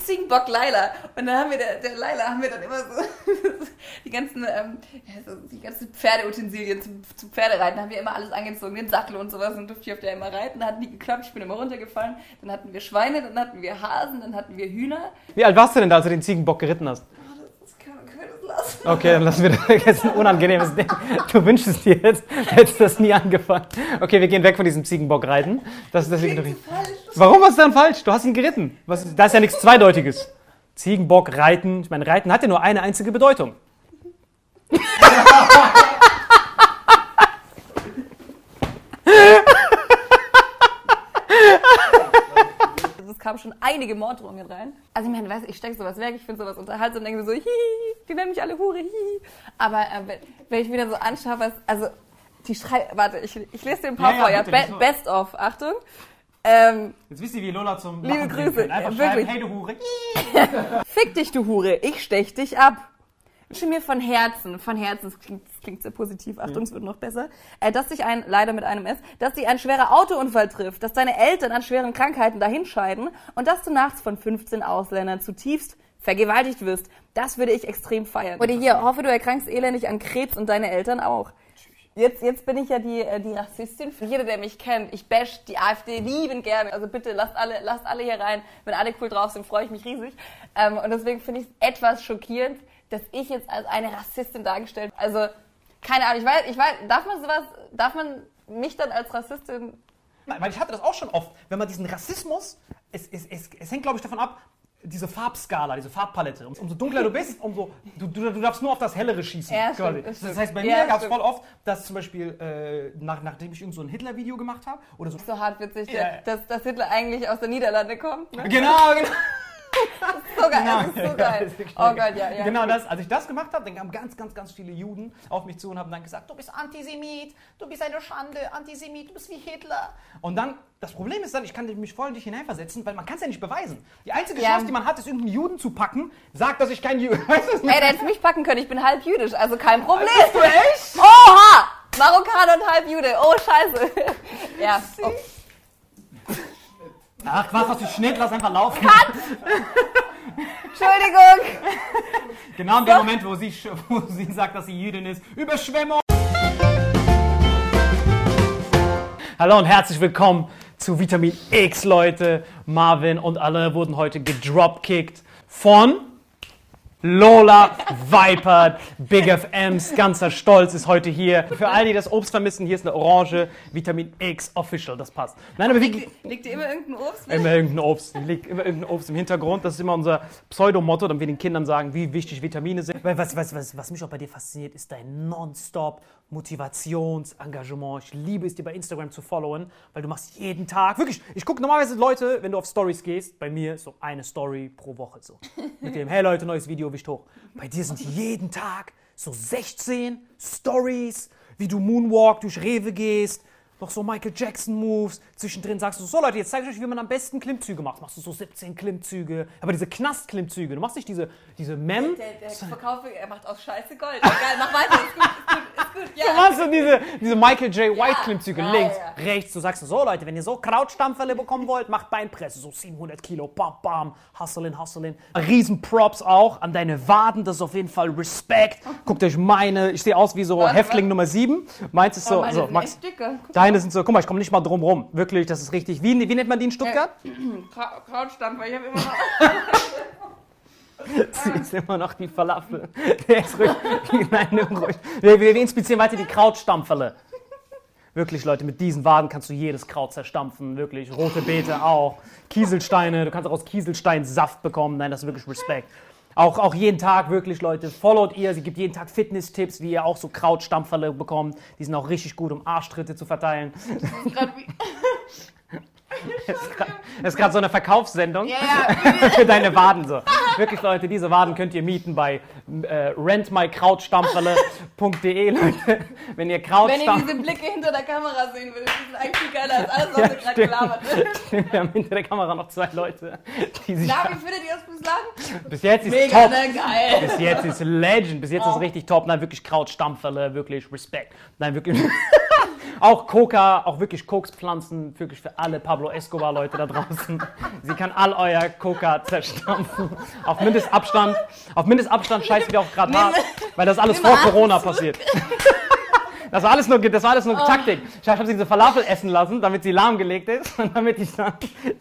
Ziegenbock Laila. Und dann haben wir der, der Laila haben wir dann immer so die ganzen, ähm, die ganzen Pferdeutensilien zum, zum Pferdereiten haben wir immer alles angezogen, den Sattel und sowas und durfte ich auf der immer reiten. Hat nie geklappt, ich bin immer runtergefallen. Dann hatten wir Schweine, dann hatten wir Hasen, dann hatten wir Hühner. Wie alt warst du denn da, als du den Ziegenbock geritten hast? Das kann man können wir das lassen. Okay, dann lassen wir das jetzt ein unangenehmes Ding. Du wünschst es dir jetzt, du hättest das nie angefangen. Okay, wir gehen weg von diesem Ziegenbock-Reiten. Das, das Klingt falsch. Warum was ist dann falsch? Du hast ihn geritten. Was, da ist ja nichts Zweideutiges. Ziegenbock, Reiten. Ich meine, Reiten hat ja nur eine einzige Bedeutung. kamen schon einige Morddrohungen rein. Also ich meine, weiß, ich stecke sowas weg, ich finde sowas unterhaltsam und denke mir so, hihi, die nennen mich alle Hure, hihi. Aber äh, wenn, wenn ich mir dann so anschaue, was, also die Schrei, warte, ich, ich lese dir ein paar Ja, ja, vor, ja, bitte, Be. Best of, Achtung. Ähm, Jetzt wisst ihr, wie Lola zum Liebe Grüße. Einfach schreiben, wirklich. hey du Hure. Fick dich, du Hure, ich stech dich ab. Wünsche mir von Herzen, von Herzen, das klingt, das klingt sehr positiv, Achtung, es wird noch besser, äh, dass dich ein, leider mit einem S, dass dich ein schwerer Autounfall trifft, dass deine Eltern an schweren Krankheiten dahinscheiden und dass du nachts von 15 Ausländern zutiefst vergewaltigt wirst. Das würde ich extrem feiern. Oder hier, hoffe, du erkrankst elendig an Krebs und deine Eltern auch. Jetzt, jetzt bin ich ja die, äh, die Rassistin. Jeder, der mich kennt, ich bash die AfD lieben gerne. Also bitte lasst alle, lasst alle hier rein. Wenn alle cool drauf sind, freue ich mich riesig. Ähm, und deswegen finde ich es etwas schockierend, dass ich jetzt als eine Rassistin dargestellt Also, keine Ahnung, ich weiß, ich weiß, darf man sowas, darf man mich dann als Rassistin Weil ich hatte das auch schon oft, wenn man diesen Rassismus, es, es, es, es hängt glaube ich davon ab, diese Farbskala, diese Farbpalette. Um- Umso dunkler du bist, umso du, du, du darfst nur auf das Hellere schießen. Ja, stimmt, das stimmt. heißt, bei Ja, mir gab es voll oft, dass zum Beispiel, äh, nach, nachdem ich irgend so ein Hitler-Video gemacht habe, oder so. so hart witzig, Ja, ja. dass, dass Hitler eigentlich aus der Niederlande kommt. Ne? Genau, genau. So geil, Genau. das ist so geil. Oh Gott, ja, ja. Genau das, als ich das gemacht habe, dann kamen ganz, ganz, ganz viele Juden auf mich zu und haben dann gesagt, du bist Antisemit, du bist eine Schande, Antisemit, du bist wie Hitler. Und dann, das Problem ist dann, ich kann mich voll in dich hineinversetzen, weil man kann es ja nicht beweisen. Die einzige Ja. Chance, die man hat, ist irgendeinen Juden zu packen, sagt, dass ich kein Jude du? Ey, der hätte mich packen können, ich bin halb jüdisch, also kein Problem. Bist du echt? Oha! Marokkaner und halb Jude. Oh, scheiße. Ja. Oh. Ach, was, was du Schnitt, lass einfach laufen. Entschuldigung. Genau in dem Moment, wo sie, wo sie sagt, dass sie Jüdin ist. Überschwemmung! Hallo und herzlich willkommen zu Vitamin X, Leute. Marvin und alle wurden heute gedropkickt von Lola Vipert, Big FMs, ganzer Stolz ist heute hier. Für all die das Obst vermissen, hier ist eine Orange, Vitamin X Official, das passt. Nein, aber wie, Liegt dir immer irgendein Obst? Immer irgendein Obst. Liegt immer irgendein Obst im Hintergrund. Das ist immer unser Pseudomotto, damit wir den Kindern sagen, wie wichtig Vitamine sind. Weil Was, was, was, was mich auch bei dir fasziniert, ist dein Nonstop Motivationsengagement. Ich liebe es, dir bei Instagram zu followen, weil du machst jeden Tag, wirklich, ich gucke normalerweise Leute, wenn du auf Stories gehst, bei mir so eine Story pro Woche so. Mit dem, hey Leute, neues Video, wicht hoch. Bei dir sind jeden Tag so 16 Stories, wie du Moonwalk durch Rewe gehst, noch so Michael Jackson Moves. Zwischendrin sagst du so, Leute, jetzt zeige ich euch, wie man am besten Klimmzüge macht. Machst du so 17 Klimmzüge, aber diese Knast-Klimmzüge. Du machst nicht diese, diese Mem. Der, der Verkaufe, er macht aus Scheiße Gold. Egal, mach weiter. Ist gut, ist gut, ist gut. Du Ja. machst so diese, diese Michael J. White Klimmzüge. Ja, Links, ja. rechts. Du sagst so, Leute, wenn ihr so Krautstampferle bekommen wollt, macht Beinpresse. So 700 Kilo, bam, bam. Hustlin, hustlin. Riesen Props auch an deine Waden. Das ist auf jeden Fall Respekt. Guckt euch meine, ich sehe aus wie so Häftling. Nummer 7. Meins ist Oh, so, meine so, Max. dicke. Deine sind so, guck mal, ich komme nicht mal drum rum. Wirklich, das ist richtig. Wie, wie nennt man die in Stuttgart? Kra- Krautstampfer, ich habe immer noch. Sie ist immer noch die Falafel. Der ist ruhig. Nein, nimm ruhig. Wir, wir, wir inspizieren weiter die Krautstampferle. Wirklich, Leute, mit diesen Waden kannst du jedes Kraut zerstampfen. Wirklich. Rote Beete auch. Kieselsteine. Du kannst auch aus Kieselstein Saft bekommen. Nein, das ist wirklich Respekt. Auch, auch jeden Tag, wirklich, Leute, followt ihr. Sie gibt jeden Tag Fitness-Tipps, wie ihr auch so Krautstampferle bekommt. Die sind auch richtig gut, um Arschtritte zu verteilen. Das ist gerade so eine Verkaufssendung. Ja, ja. für deine Waden so. Wirklich, Leute, diese Waden könnt ihr mieten bei äh, rentmykrautstampferle.de, Leute. Wenn ihr Wenn ihr diese Blicke hinter der Kamera sehen würdet, die sind eigentlich viel geiler als alles, was wir gerade gelabert haben. Wir haben hinter der Kamera noch zwei Leute, die sich... Na, wie findet ihr das bislang? Bis jetzt ist Mega, top. ne? Geil. Bis jetzt ist Legend. Bis jetzt Oh. ist richtig top. Nein, wirklich Krautstampferle, wirklich Respekt. Nein, wirklich... Auch Coca, auch wirklich Kokspflanzen, wirklich für alle Pablo Escobar-Leute da draußen. Sie kann all euer Coca zerstampfen. Auf Mindestabstand, auf Mindestabstand scheißen wir auch gerade hart, weil das alles vor Corona passiert. Das war alles nur, das war alles nur Taktik. Ich habe sie diese Falafel essen lassen, damit sie lahmgelegt ist und damit ich dann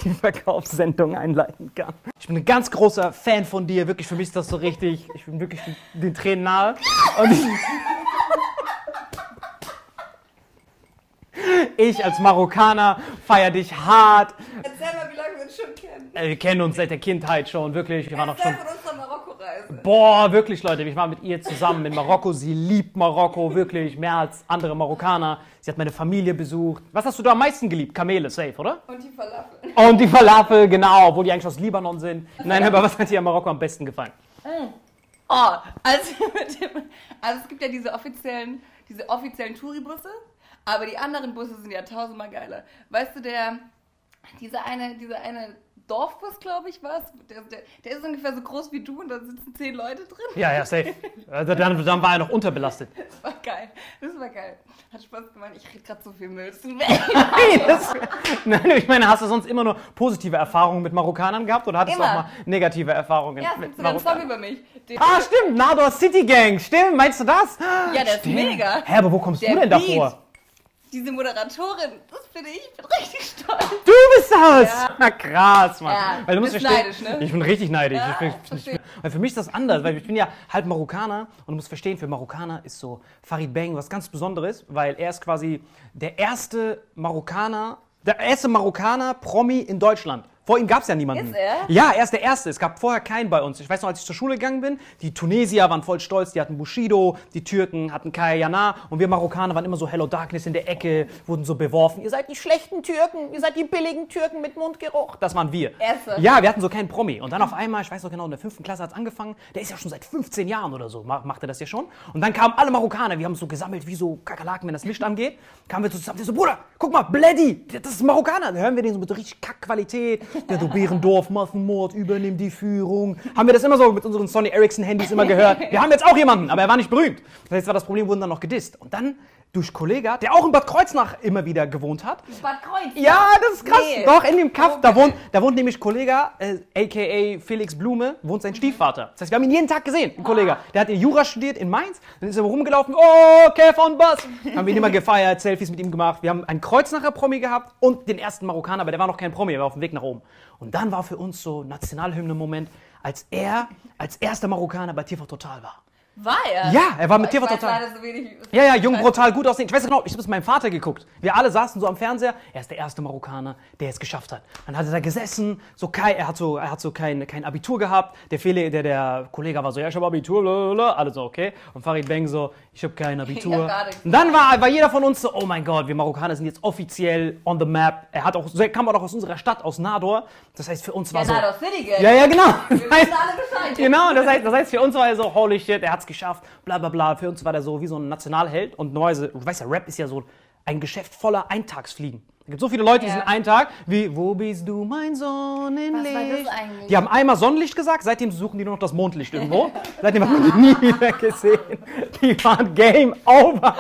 die Verkaufssendung einleiten kann. Ich bin ein ganz großer Fan von dir. Wirklich, für mich ist das so richtig. Ich bin wirklich den Tränen nahe. Und ich, ich als Marokkaner feiere dich hart. Erzähl mal, wie lange wir uns schon kennen. Äh, Wir kennen uns seit der Kindheit schon, wirklich. Wir waren Erzähl schon. von unserer Marokko-Reise. Boah, wirklich, Leute. Ich war mit ihr zusammen in Marokko. Sie liebt Marokko, wirklich. Mehr als andere Marokkaner. Sie hat meine Familie besucht. Was hast du da am meisten geliebt? Kamele, safe, oder? Und die Falafel. Und die Falafel, genau. Obwohl die eigentlich aus Libanon sind. Nein, aber was hat dir in Marokko am besten gefallen? Oh, also, also es gibt ja diese offiziellen, diese offiziellen Touribusse, aber die anderen Busse sind ja tausendmal geiler. Weißt du, der, dieser eine, dieser eine Dorfbus, glaube ich, was? Der, der, der ist ungefähr so groß wie du und da sitzen zehn Leute drin. Ja, ja, safe. Also dann, dann war er noch unterbelastet. Das war geil. Das war geil. Hat Spaß gemacht. Ich rede gerade so viel Müll. Es Nein, das, nein, ich meine, hast du sonst immer nur positive Erfahrungen mit Marokkanern gehabt oder hattest du Immer. auch mal negative Erfahrungen Ja, es mit sogar einen Song über mich. Den, Ah, stimmt, Nador City Gang, stimmt, meinst du das? ja, der ist mega. Hä, aber wo kommst Der du denn Beat. davor? Diese Moderatorin, das bin ich. Ich bin richtig stolz. Du bist das! Ja. Na krass, Mann. Ja, weil du musst bist verstehen, neidisch, ne? Ich bin richtig neidisch. Ja, ich bin, ich verstehe. weil für mich ist das anders, weil ich bin ja halb Marokkaner und du musst verstehen, für Marokkaner ist so Farid Bang was ganz Besonderes, weil er ist quasi der erste Marokkaner, der erste Marokkaner Promi in Deutschland. Vor ihm gab es ja niemanden. Ist er? Ja, er ist der Erste. Es gab vorher keinen bei uns. Ich weiß noch, als ich zur Schule gegangen bin, die Tunesier waren voll stolz, die hatten Bushido, die Türken hatten Kaya Jana und wir Marokkaner waren immer so Hello Darkness in der Ecke, wurden so beworfen. Ihr seid die schlechten Türken, ihr seid die billigen Türken mit Mundgeruch. Das waren wir. Erste. Ja, wir hatten so keinen Promi. Und dann auf einmal, ich weiß noch genau, in der fünften Klasse hat es angefangen, der ist ja schon seit 15 Jahren oder so, ma- macht er das ja schon. Und dann kamen alle Marokkaner, wir haben uns so gesammelt wie so Kakerlaken, wenn das Licht angeht. Kamen wir so zusammen, der so, Bruder, guck mal, Bleddy, das ist Marokkaner. Dann hören wir den so mit richtig Kackqualität. Der so Bärendorf, Massenmord, übernimm die Führung. Haben wir das immer so mit unseren Sony Ericsson Handys immer gehört. Wir haben jetzt auch jemanden, aber er war nicht berühmt. Das heißt, war das Problem, wurden dann noch gedisst. Und dann durch Kollega, der auch in Bad Kreuznach immer wieder gewohnt hat, Bad Kreuz. ja, das ist krass. Nee. Doch, in dem Kaff, Oh, da wohnt, da wohnt nämlich Kollega, äh, a.k.a. Felix Blume, wohnt sein Stiefvater. Das heißt, wir haben ihn jeden Tag gesehen, ein Kollege. Der hat in Jura studiert in Mainz, dann ist er rumgelaufen, oh, Kev on Bus. Haben wir ihn immer gefeiert, Selfies mit ihm gemacht. Wir haben einen Kreuznacher Promi gehabt und den ersten Marokkaner, aber der war noch kein Promi, er war auf dem Weg nach oben. Und dann war für uns so Nationalhymne-Moment, als er als erster Marokkaner bei TV Total war. War er? Ja, er war mit TV weiß Total. so wenig. Ja, ja, jung, brutal, gut aussehen. Ich weiß genau, ich habe es mit meinem Vater geguckt. Wir alle saßen so am Fernseher. Er ist der erste Marokkaner, der es geschafft hat. Dann hat er da gesessen, so kein, er hat so, er hat so kein, kein Abitur gehabt. Der, Fele, der, der Kollege war so, ja, ich habe Abitur, blablabla. alle so, okay. Und Farid Beng so, ich habe kein Abitur. Hab. Und dann war, war jeder von uns so, oh mein Gott, wir Marokkaner sind jetzt offiziell on the map. Er hat auch, kam auch aus unserer Stadt, aus Nador. Das heißt, für uns war Ja, so. Nador City, gell? Ja, ja, genau. Wir wissen alle Bescheid. Genau, das heißt, das heißt, für uns war er so, holy shit, er hat's geschafft, bla bla bla. Für uns war der so wie so ein Nationalheld. Und neues, du weißt ja, Rap ist ja so ein Geschäft voller Eintagsfliegen. Da gibt so viele Leute, die Ja. sind einen Tag wie, wo bist du, mein Sonnenlicht? Die haben einmal Sonnenlicht gesagt, seitdem suchen die nur noch das Mondlicht irgendwo. seitdem hat man die nie wieder gesehen. Die waren Game Over.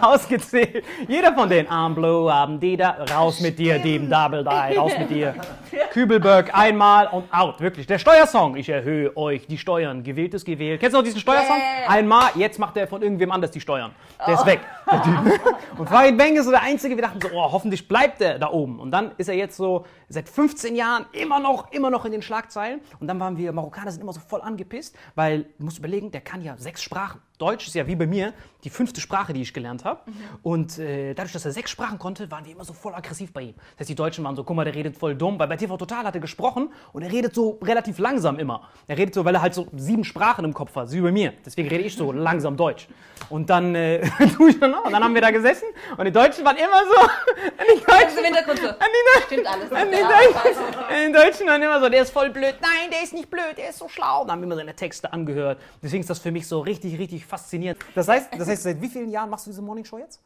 Ausgezählt. Jeder von denen, Arm Blue, haben die da, raus mit dir, dem Double Die, raus mit dir. Kübelberg einmal und out, wirklich. Der Steuersong, ich erhöhe euch die Steuern, gewählt ist gewählt. Kennst du noch diesen Steuersong? Ja. Einmal, jetzt macht er von irgendwem anders die Steuern. Der ist weg. Und Farid Bang ist so der Einzige, wir dachten so, oh, hoffentlich bleibt er da oben. Und dann ist er jetzt so seit 15 Jahren immer noch, immer noch in den Schlagzeilen. Und dann waren wir, Marokkaner sind immer so voll angepisst, weil, du musst überlegen, der kann ja sechs Sprachen. Deutsch ist ja wie bei mir die fünfte Sprache, die ich gelernt habe. Und äh, dadurch, dass er sechs Sprachen konnte, waren wir immer so voll aggressiv bei ihm. Das heißt, die Deutschen waren so, guck mal, der redet voll dumm, weil bei TV Total hat er gesprochen und er redet so relativ langsam immer. Er redet so, weil er halt so sieben Sprachen im Kopf hat, so wie bei mir. Deswegen rede ich so langsam Deutsch. Und dann, äh, tue ich dann auch. Und dann haben wir da gesessen und die Deutschen waren immer so, die Das Deutschen, im Hintergrund so. an die Deutschen, Stimmt alles. an die Ja, Deutschen, in Deutschen waren immer so, der ist voll blöd. Nein, der ist nicht blöd, der ist so schlau. Dann haben wir immer seine Texte angehört. Deswegen ist das für mich so richtig, richtig faszinierend. Das heißt, das heißt, seit wie vielen Jahren machst du diese Morningshow jetzt?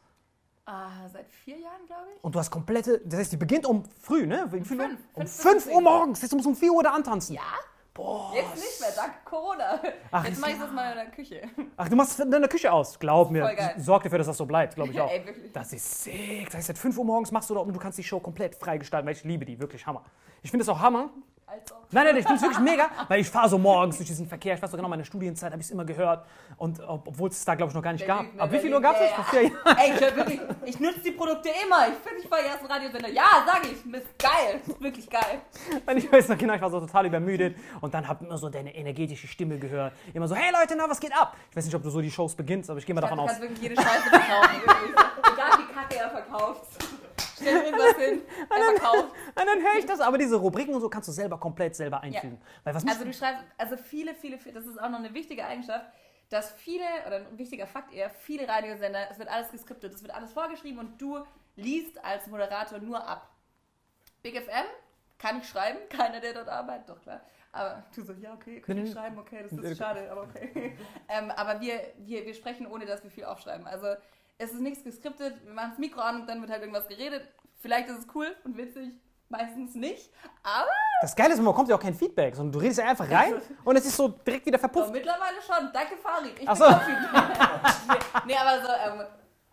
Ah, seit vier Jahren, glaube ich. Und du hast komplette, das heißt, die beginnt um früh, ne? Uhr? fünf. Um Fünf, 5 Uhr morgens. Das heißt, du musst um 4 Uhr da antanzen. Ja? Jetzt nicht mehr, dank Corona. Ach, Jetzt mache ich das mal in der Küche. Ach, du machst in der Küche aus. Glaub mir. Sorg dafür, dass das so bleibt, glaube ich auch. Ey, wirklich. Das ist sick. Das heißt, seit 5 Uhr morgens machst du da und du kannst die Show komplett freigestalten, weil ich liebe die. Wirklich Hammer. Ich finde es auch Hammer, Nein, nein, ich finde es wirklich mega, weil ich fahre so morgens durch diesen Verkehr. Ich weiß noch genau, meine Studienzeit habe ich es immer gehört. Und ob- obwohl es da, glaube ich, noch gar nicht gab. lügt, ne? Ab wie Der viel Uhr gab es ja, das? ja. Jahren? Ey, ich, wirklich, ich nutze die Produkte immer. Ich finde, ich fahre erst Radiosender. Ja, sag ich. Ist geil. Ist wirklich geil. Und ich weiß noch genau, ich war so total übermüdet. Und dann habe ich immer so deine energetische Stimme gehört. Immer so, hey Leute, na, was geht ab? Ich weiß nicht, ob du so die Shows beginnst, aber ich gehe mal Du davon aus. kannst wirklich jede Scheiße verkaufen. Egal wie kacke er verkauft. Stell irgendwas hin. Er verkauft. Und dann höre ich das, aber diese Rubriken und so kannst du selber komplett selber einfügen. Mich Also du schreibst, also viele, viele, viele, das ist auch noch eine wichtige Eigenschaft, dass viele, oder ein wichtiger Fakt eher, viele Radiosender, es wird alles geskriptet, es wird alles vorgeschrieben und du liest als Moderator nur ab. Big FM kann ich schreiben, keiner, der dort arbeitet, doch klar. Aber du so, ja, okay, ich nee. schreiben, okay, das ist schade, aber okay. ähm, aber wir, wir, wir sprechen, ohne dass wir viel aufschreiben. Also es ist nichts geskriptet, wir machen das Mikro an und dann wird halt irgendwas geredet. Vielleicht ist es cool und witzig, meistens nicht, aber das Geile ist, man bekommt ja auch kein Feedback, sondern du redest ja einfach rein und es ist so direkt wieder verpufft. mittlerweile schon. Danke, Farid. Ich Ach so. Feedback. nee, aber so, ähm,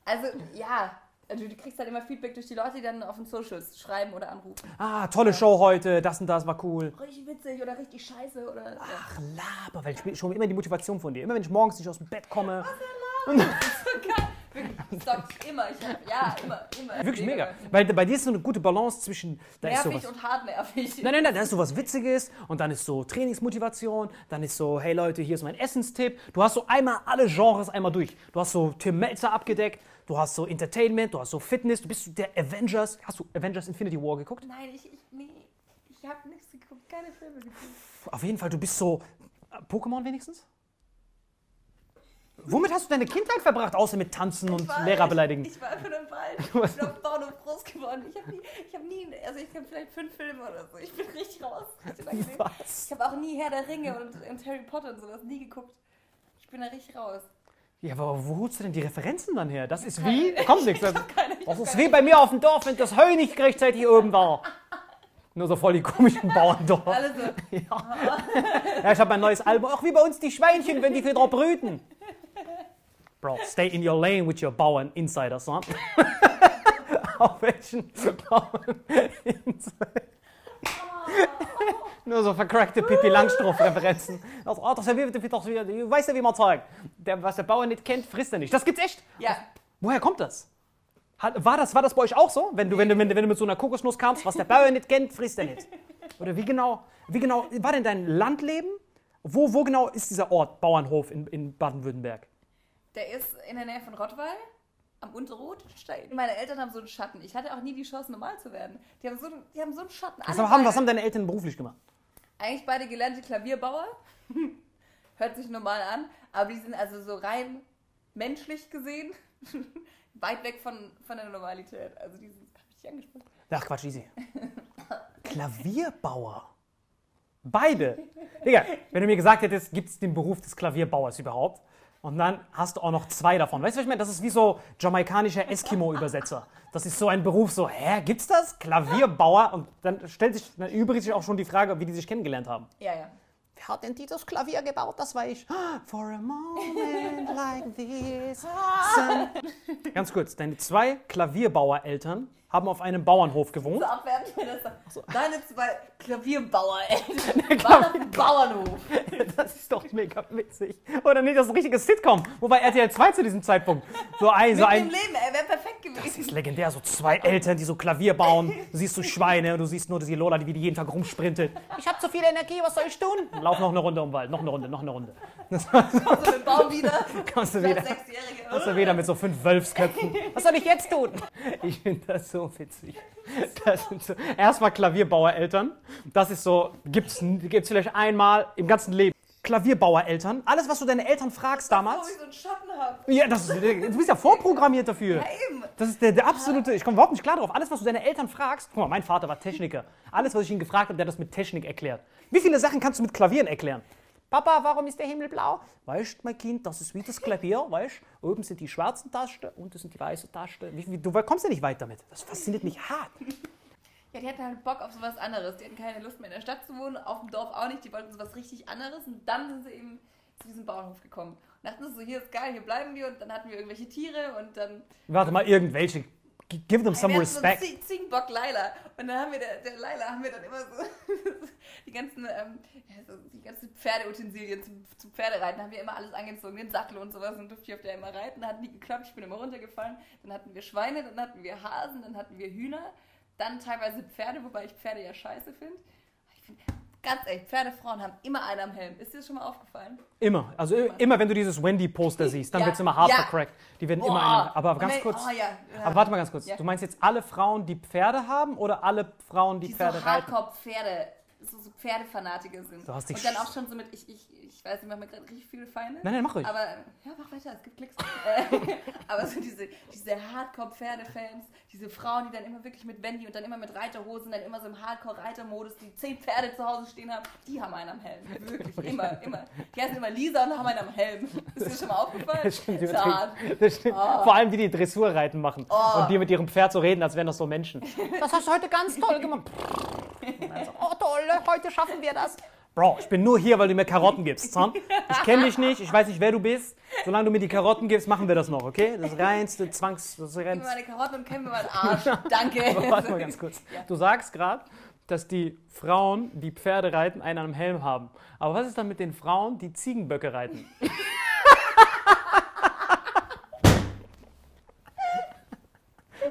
also, ja. Also, du kriegst halt immer Feedback durch die Leute, die dann auf den Socials schreiben oder anrufen. Ah, tolle Show heute, das und das war cool. Richtig witzig oder richtig scheiße oder. Ja. Ach, laber, weil ich schon immer die Motivation von dir. Immer wenn ich morgens nicht aus dem Bett komme. Wirklich, ich sag immer. Ich hab, ja, immer, immer. Wirklich mega. Weil bei dir ist so eine gute Balance zwischen. Da ist Nervig sowas. und hartnervig. Nein, nein, nein, da ist so was Witziges und dann ist so Trainingsmotivation, dann ist so, hey Leute, hier ist mein Essenstipp. Du hast so einmal alle Genres einmal durch. Du hast so Tim Melzer abgedeckt, du hast so Entertainment, du hast so Fitness, du bist so der Avengers. Hast du Avengers Infinity War geguckt? Nein, ich, ich, nee. Ich habe nichts geguckt, keine Filme geguckt. Auf jeden Fall, du bist so. äh, Pokémon wenigstens? Womit hast du deine Kindheit verbracht, außer mit Tanzen und war- Lehrer beleidigen? Ich, ich war einfach nur im Wald. Ich bin auf dem Bauernhof groß geworden. Ich habe nie, ich habe nie, also ich habe vielleicht fünf Filme oder so. Ich bin richtig raus. Was? Ich habe auch nie Herr der Ringe und, und Harry Potter und sowas nie geguckt. Ich bin da richtig raus. Ja, aber wo holst du denn die Referenzen dann her? Das ist wie. Kommt nichts. Das, das hab ist wie bei mir auf dem Dorf, wenn das Heu nicht rechtzeitig oben war. Nur so voll die komischen Bauern dort. Alle so. Ja, ich habe ein neues Album. Auch wie bei uns die Schweinchen, wenn die wieder brüten. Bro, stay in your lane with your Bauern Insiders, huh? Auf welchen Bauern Insiders? Nur so vercrackte Pippi Langstrumpf-Referenzen. Das, oh, das wird doch wieder, du weißt ja, wie man sagt. Der, was der Bauer nicht kennt, frisst er nicht. Das gibt's echt. Ja, Woher kommt das? Hat, war das? War das bei euch auch so? Wenn du, wenn, du, wenn, du, wenn du mit so einer Kokosnuss kamst, was der Bauer nicht kennt, frisst er nicht. Oder wie genau, wie genau war denn dein Landleben? Wo, wo genau ist dieser Ort, Bauernhof in, in Baden-Württemberg? Der ist in der Nähe von Rottweil. Am Unterrotstein. Meine Eltern haben so einen Schatten. Ich hatte auch nie die Chance, normal zu werden. Die haben so, einen- die haben so einen Schatten. Was haben, was haben deine Eltern beruflich gemacht? Eigentlich beide gelernte Klavierbauer. Hört sich normal an. Aber die sind also so rein menschlich gesehen weit weg von, von der Normalität. Also die sind dich angesprochen. Ach Quatsch, easy. Klavierbauer. Beide. Digga, wenn du mir gesagt hättest, gibt es den Beruf des Klavierbauers überhaupt? Und dann hast du auch noch zwei davon. Weißt du, was ich meine? Das ist wie so jamaikanischer Eskimo-Übersetzer. Das ist so ein Beruf, so, hä, gibt's das? Klavierbauer? Und dann stellt sich, dann übrigens sich auch schon die Frage, wie die sich kennengelernt haben. Ja, ja. Wer hat denn dieses Klavier gebaut? Das war ich. For a moment like this. Ganz kurz, deine zwei Klavierbauereltern haben auf einem Bauernhof gewohnt. So abwerten wir das. doch. Deine zwei Klavierbauer-Eltern waren auf dem Bauernhof. Das ist doch mega witzig. Oder nicht, das ist ein richtiges Sitcom. Wobei RTL 2 zu diesem Zeitpunkt. So ein, so Mit ein. dem Leben, er wäre perfekt Das gewesen. ist legendär, so zwei Eltern, die so Klavier bauen. Du siehst so Schweine und du siehst nur die Lola, die wie die jeden Tag rumsprintet. Ich habe zu viel Energie, was soll ich tun? Lauf noch eine Runde um den Wald, noch eine Runde, noch eine Runde. So mit Baum wieder. Kommst du wieder, kommst du wieder mit so fünf Wölfsköpfen. Was soll ich jetzt tun? Ich finde das so witzig. Das sind so, erstmal Klavierbauereltern. Das ist so, gibt's, gibt's vielleicht einmal im ganzen Leben. Klavierbauereltern. Alles, was du deine Eltern fragst damals. ich so einen Schatten habe. Ja, das, ist- du bist ja vorprogrammiert dafür. Ja, eben. Das ist der, der absolute, ich komme überhaupt nicht klar drauf. Alles, was du deine Eltern fragst, guck mal, mein Vater war Techniker. Alles, was ich ihn gefragt habe, der hat das mit Technik erklärt. Wie viele Sachen kannst du mit Klavieren erklären? Papa, warum ist der Himmel blau? Weißt mein Kind, das ist wie das Klavier, weißt Oben sind die schwarzen Tasten, unten sind die weißen Tasten. Wie, wie, du kommst ja nicht weit damit. Das fasziniert mich hart. Ja, die hatten halt Bock auf sowas anderes. Die hatten keine Lust mehr in der Stadt zu wohnen, auf dem Dorf auch nicht. Die wollten sowas richtig anderes. Und dann sind sie eben zu diesem Bauernhof gekommen. Und dachten sie so, hier ist geil, hier bleiben wir. Und dann hatten wir irgendwelche Tiere und dann... Warte mal, irgendwelche. Give them some hatten so respect. Zie- Ziegenbock Leila. Und dann haben wir, der, der Leila, haben wir dann immer so die ganzen, ähm, so die ganzen Pferdeutensilien zum, zum Pferdereiten, haben wir immer alles angezogen, den Sattel und sowas. Und durfte ich auf der immer reiten. Hat nie geklappt, ich bin immer runtergefallen. Dann hatten wir Schweine, dann hatten wir Hasen, dann hatten wir Hühner. Dann teilweise Pferde, wobei ich Pferde ja scheiße finde. Ganz ehrlich, Pferdefrauen haben immer einen am Helm. Ist dir das schon mal aufgefallen? Immer. Also immer, wenn du dieses Wendy-Poster siehst, dann Ja, wird's immer hart ja. vercrackt. Die werden Boah. immer einen. Aber ganz wenn- kurz. Oh, ja, ja. Aber warte mal ganz kurz. Du meinst jetzt alle Frauen, die Pferde haben oder alle Frauen, die, die Pferde so reiten? Hardcore-Pferde, so, so Pferdefanatiker sind. Dich und dann auch schon so mit, ich, ich, ich weiß, ich mache mir gerade richtig viele Feinde. Nein, nein, mach ruhig. Aber, ja, mach weiter, es gibt Klicks. Äh, aber so diese, diese Hardcore-Pferdefans, diese Frauen, die dann immer wirklich mit Wendy und dann immer mit Reiterhosen, dann immer so im Hardcore-Reitermodus, die zehn Pferde zu Hause stehen haben, die haben einen am Helm. Wirklich, immer, immer. Die heißen immer Lisa und haben einen am Helm. Ist dir schon mal aufgefallen? Das stimmt, das stimmt. Vor allem die, die Dressurreiten machen und die mit ihrem Pferd so reden, als wären das so Menschen. Das hast du heute ganz toll gemacht. Also, oh toll, heute schaffen wir das. Bro, ich bin nur hier, weil du mir Karotten gibst. Son. Ich kenne dich nicht, ich weiß nicht, wer du bist. Solange du mir die Karotten gibst, machen wir das noch, okay? Das reinste Zwangs... Das reinste. meine Karotten und kämm mir meinen Arsch. Danke. Warte mal ganz kurz. Du sagst gerade, dass die Frauen, die Pferde reiten, einen am Helm haben. Aber was ist dann mit den Frauen, die Ziegenböcke reiten?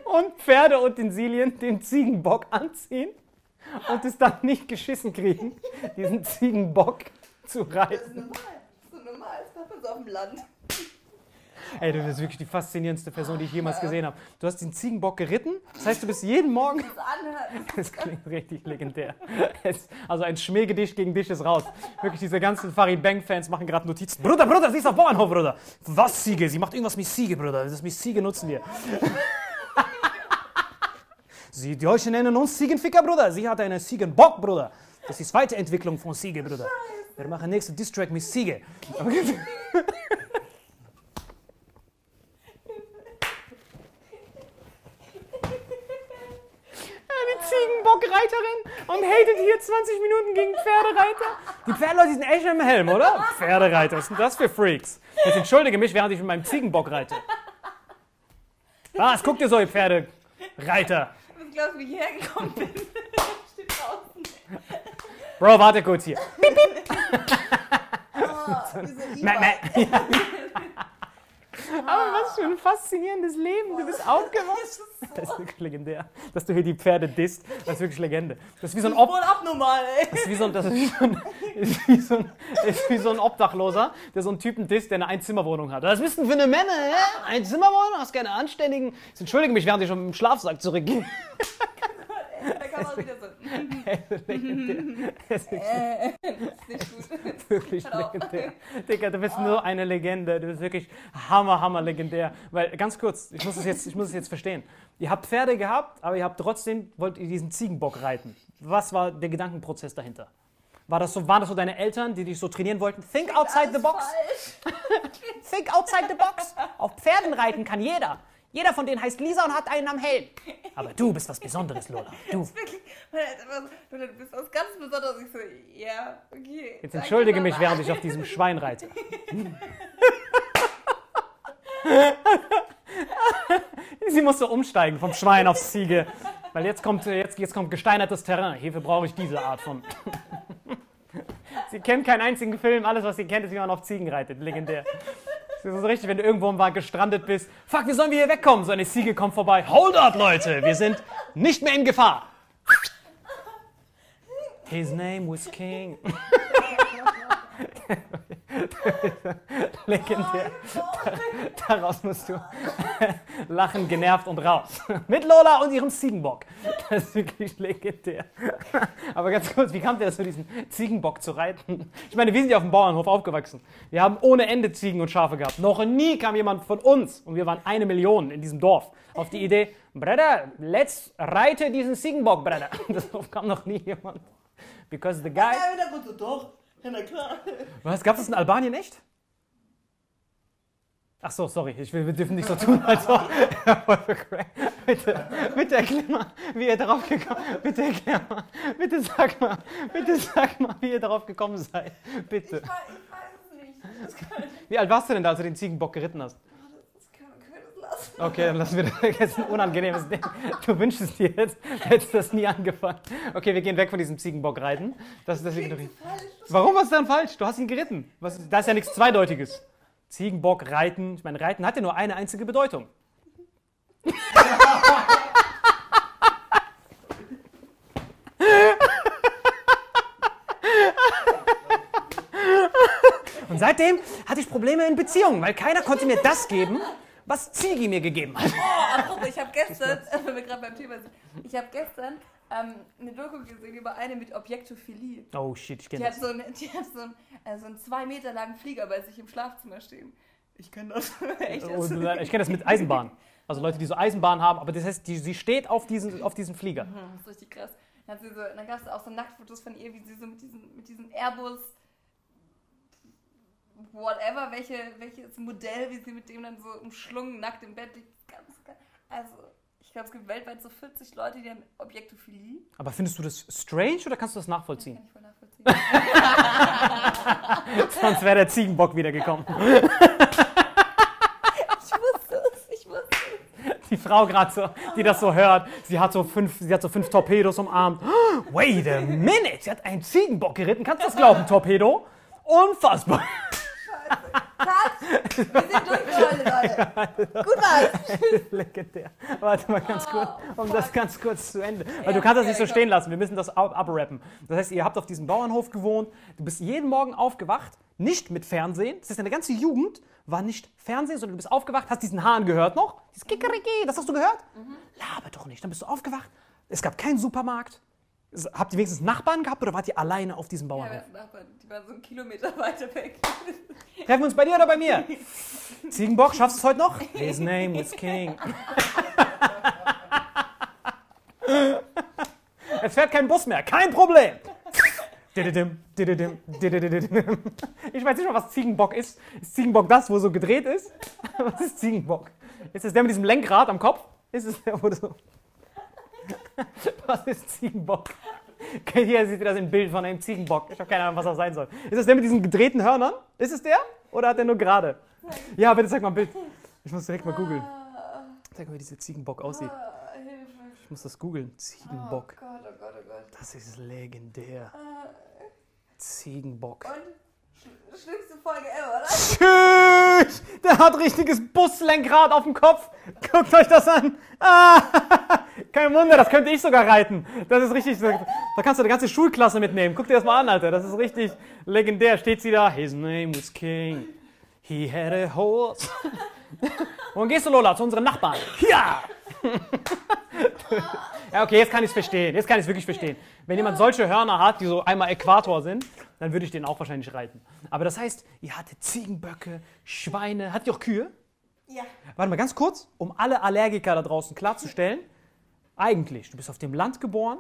und Pferdeutensilien den Ziegenbock anziehen und es dann nicht geschissen kriegen, diesen Ziegenbock zu Das ist normal. Das ist so normal. Das macht man so auf dem Land. Ey, du bist wirklich die faszinierendste Person, die ich jemals gesehen habe. Du hast den Ziegenbock geritten. Das heißt, du bist jeden Morgen. Das klingt richtig legendär. Also ein Schmähgedicht gegen dich ist raus. Wirklich, diese ganzen Farid Bang-Fans machen gerade Notizen. Bruder, Bruder, sie ist auf Bauernhof, Bruder. Was Siege? Sie macht irgendwas mit Siege, Bruder. Das mit Siege nutzen wir. Sie, die Deutschen nennen uns Siegenficker, Bruder. Sie hat eine Siegenbock, Bruder. Das ist Weiterentwicklung von Siege, Bruder. Wir machen nächste Distrack mit Siege. Okay. Ziegenbockreiterin und hatet hier 20 Minuten gegen Pferdereiter. Die Pferdeleute sind echt im Helm, oder? Pferdereiter, was sind das für Freaks? Jetzt entschuldige mich, während ich mit meinem Ziegenbock reite. Was, guckt ihr so, ihr Pferdereiter? Ich glaube, wie ich hierher gekommen bin. Steht draußen. Bro, warte kurz hier. Oh, diese Mäh, Iva. Aber was für ein faszinierendes Leben. Du bist aufgewacht. Das ist wirklich legendär. Dass du hier die Pferde disst, das ist wirklich Legende. Das ist wie so ein, Ob Voll abnormal, ey. das ist wie so ein, das ist wie so ein, ist wie so ein, ist wie so ein Obdachloser, der so einen Typen disst, der eine Einzimmerwohnung hat. Was bist denn für eine Männer, hä? Einzimmerwohnung? Hast keine anständigen? Entschuldige mich, während ich schon im Schlafsack zurückgehe. Da kann man wieder so. Das ist wirklich, Äh, ist nicht gut. wirklich legendär. Digga, du bist nur eine Legende. Du bist wirklich hammer, hammer legendär. Weil, ganz kurz, ich muss es jetzt, ich muss es jetzt verstehen. Ihr habt Pferde gehabt, aber ihr habt trotzdem, wollt ihr diesen Ziegenbock reiten. Was war der Gedankenprozess dahinter? War das so, waren das so deine Eltern, die dich so trainieren wollten? Think outside the box. Think outside the box. Auf Pferden reiten kann jeder. Jeder von denen heißt Lisa und hat einen am Helm. Aber du bist was Besonderes, Lola. Du. Wirklich, so, du bist was ganz Besonderes. Ich so, ja, okay. Jetzt entschuldige mich, während ich auf diesem Schwein reite. Sie muss so umsteigen vom Schwein aufs Ziege. Weil jetzt kommt, jetzt, jetzt kommt gesteinertes Terrain. Hierfür brauche ich diese Art von. sie kennt keinen einzigen Film. Alles, was sie kennt, ist, wie man auf Ziegen reitet. Legendär. Das ist so richtig, wenn du irgendwo mal gestrandet bist. Fuck, wie sollen wir hier wegkommen? So eine Ziege kommt vorbei. Hold up, Leute. Wir sind nicht mehr in Gefahr. His name was King. Legendär. Daraus musst du lachen, genervt und raus. Mit Lola und ihrem Ziegenbock. Das ist wirklich legendär. Aber ganz kurz, wie kam der dazu, diesen Ziegenbock zu reiten? Ich meine, wir sind ja auf dem Bauernhof aufgewachsen. Wir haben ohne Ende Ziegen und Schafe gehabt. Noch nie kam jemand von uns, und wir waren eine Million in diesem Dorf, auf die Idee, Bruder, let's reite diesen Ziegenbock, Bruder. Darauf kam noch nie jemand. Because the guy... Ja, na klar. Was, gab es in Albanien echt? Ach so, sorry, ich will, wir dürfen nicht so tun, als ob. bitte, bitte erklär mal, wie ihr darauf gekommen Bitte erklär mal. Bitte sag mal. Bitte sag mal, wie ihr darauf gekommen seid. Bitte. Ich weiß es nicht. Wie alt warst du denn da, als du den Ziegenbock geritten hast? das kann, können wir das lassen. Okay, dann lassen wir das. Ist ein unangenehmes Ding. Du wünschst es dir jetzt, hättest das nie angefangen. Okay, wir gehen weg von diesem Ziegenbock reiten. Das, das ignorieren. Falsch. Warum was ist dann falsch? Du hast ihn geritten. Was, da ist ja nichts Zweideutiges. Ziegenbock, Reiten. Ich meine, Reiten hat ja nur eine einzige Bedeutung. Und seitdem hatte ich Probleme in Beziehungen, weil keiner konnte mir das geben, was Ziegi mir gegeben hat. Oh, apropos, ich habe gestern, wenn wir gerade beim Thema sind, ich habe gestern ähm, eine Doku gesehen über eine mit Objektophilie. Oh shit, ich kenne hat das. so, einen, die hat so, einen, äh, so einen zwei Meter langen Flieger bei sich im Schlafzimmer stehen. Ich kenne das. Echt. Oh, ich kenne das mit Eisenbahn. Also Leute, die so Eisenbahn haben, aber das heißt, die, sie steht auf diesen, auf diesen Flieger. Hm, Das ist richtig krass. Dann, hat so, dann gab es auch so Nacktfotos von ihr, wie sie so mit diesem, mit diesem Airbus, whatever, welche, welches Modell, wie sie mit dem dann so umschlungen, nackt im Bett liegt. Ganz, ganz, also, ich glaube, es gibt weltweit so 40 Leute, die haben Objektophilie. Aber findest du das strange oder kannst du das Kann nachvollziehen? ich voll nachvollziehen. Sonst wäre der Ziegenbock wiedergekommen. ich wusste es, ich wusste es. Die Frau gerade so, die das so hört, sie hat so fünf, sie hat so fünf Torpedos umarmt. Wait a minute, sie hat einen Ziegenbock geritten. Kannst du das glauben, Torpedo? Unfassbar. Cut! Wir sind durch Leute. Gut was. Legendär. Warte mal ganz kurz, um das ganz kurz zu Ende. Weil du kannst das nicht so stehen lassen. Wir müssen das ab- abrappen. Das heißt, ihr habt auf diesem Bauernhof gewohnt. Du bist jeden Morgen aufgewacht. nicht mit Fernsehen. Das heißt, deine ganze Jugend war nicht Fernsehen, sondern du bist aufgewacht, hast diesen Hahn gehört noch. Dieses Kikeriki, das hast du gehört? Laber doch nicht. Dann bist du aufgewacht. Es gab keinen Supermarkt. Habt ihr wenigstens Nachbarn gehabt oder wart ihr alleine auf diesem Ja, Bauernhof? hatten Nachbarn, die waren so einen Kilometer weiter weg. Treffen wir uns bei dir oder bei mir? Ziegenbock, schaffst du es heute noch? His name was King. Es fährt kein Bus mehr, kein Problem. Ich weiß nicht mal, was Ziegenbock ist. Ist Ziegenbock das, wo so gedreht ist? Was ist Ziegenbock? Ist es der mit diesem Lenkrad am Kopf? Ist es der, wo so. Was ist Ziegenbock? Hier seht ihr das im Bild von einem Ziegenbock. Ich habe keine Ahnung, was das sein soll. Ist das der mit diesen gedrehten Hörnern? Ist es der? Oder hat der nur gerade? Ja, bitte zeig mal ein Bild. Ich muss direkt mal googeln. Zeig mal, wie dieser Ziegenbock aussieht. Ah. Ich muss das googeln. Oh Ziegenbock. Gott, oh Gott, oh Gott. Das ist legendär. Ah, Ziegenbock. Und sch schlimmste Folge ever, oder? Tschüss! Der hat richtiges Buslenkrad auf dem Kopf. Guckt euch das an. Ah, kein Wunder, das könnte ich sogar reiten. Das ist richtig. Da kannst du eine ganze Schulklasse mitnehmen. Guck dir das mal an, Alter. Das ist richtig legendär. Steht sie da. His name was King. He had a horse. Wohin gehst du, Lola? Zu unseren Nachbarn. Ja! ja, okay, jetzt kann ich es verstehen. Jetzt kann ich es wirklich verstehen. Wenn jemand solche Hörner hat, die so einmal Äquator sind, dann würde ich den auch wahrscheinlich reiten. Aber das heißt, ihr hattet Ziegenböcke, Schweine, hattet ihr auch Kühe? Ja. Warte mal ganz kurz, um alle Allergiker da draußen klarzustellen. Eigentlich, du bist auf dem Land geboren,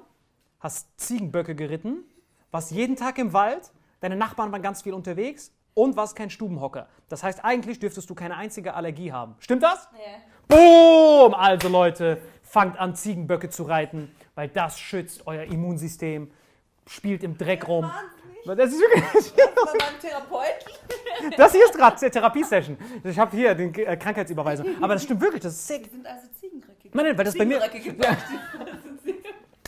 hast Ziegenböcke geritten, warst jeden Tag im Wald, deine Nachbarn waren ganz viel unterwegs und warst kein Stubenhocker. Das heißt, eigentlich dürftest du keine einzige Allergie haben. Stimmt das? Ja. Boom! Also Leute, fangt an, Ziegenböcke zu reiten, weil das schützt euer Immunsystem, spielt im Dreck rum. Das ist wirklich. Therapeuten. Das hier ist gerade Therapiesession. Ich habe hier den äh, Krankheitsüberweisung. Aber das stimmt wirklich, das ist sick. Die sind also Ziegenröcke. Nein, weil das bei mir,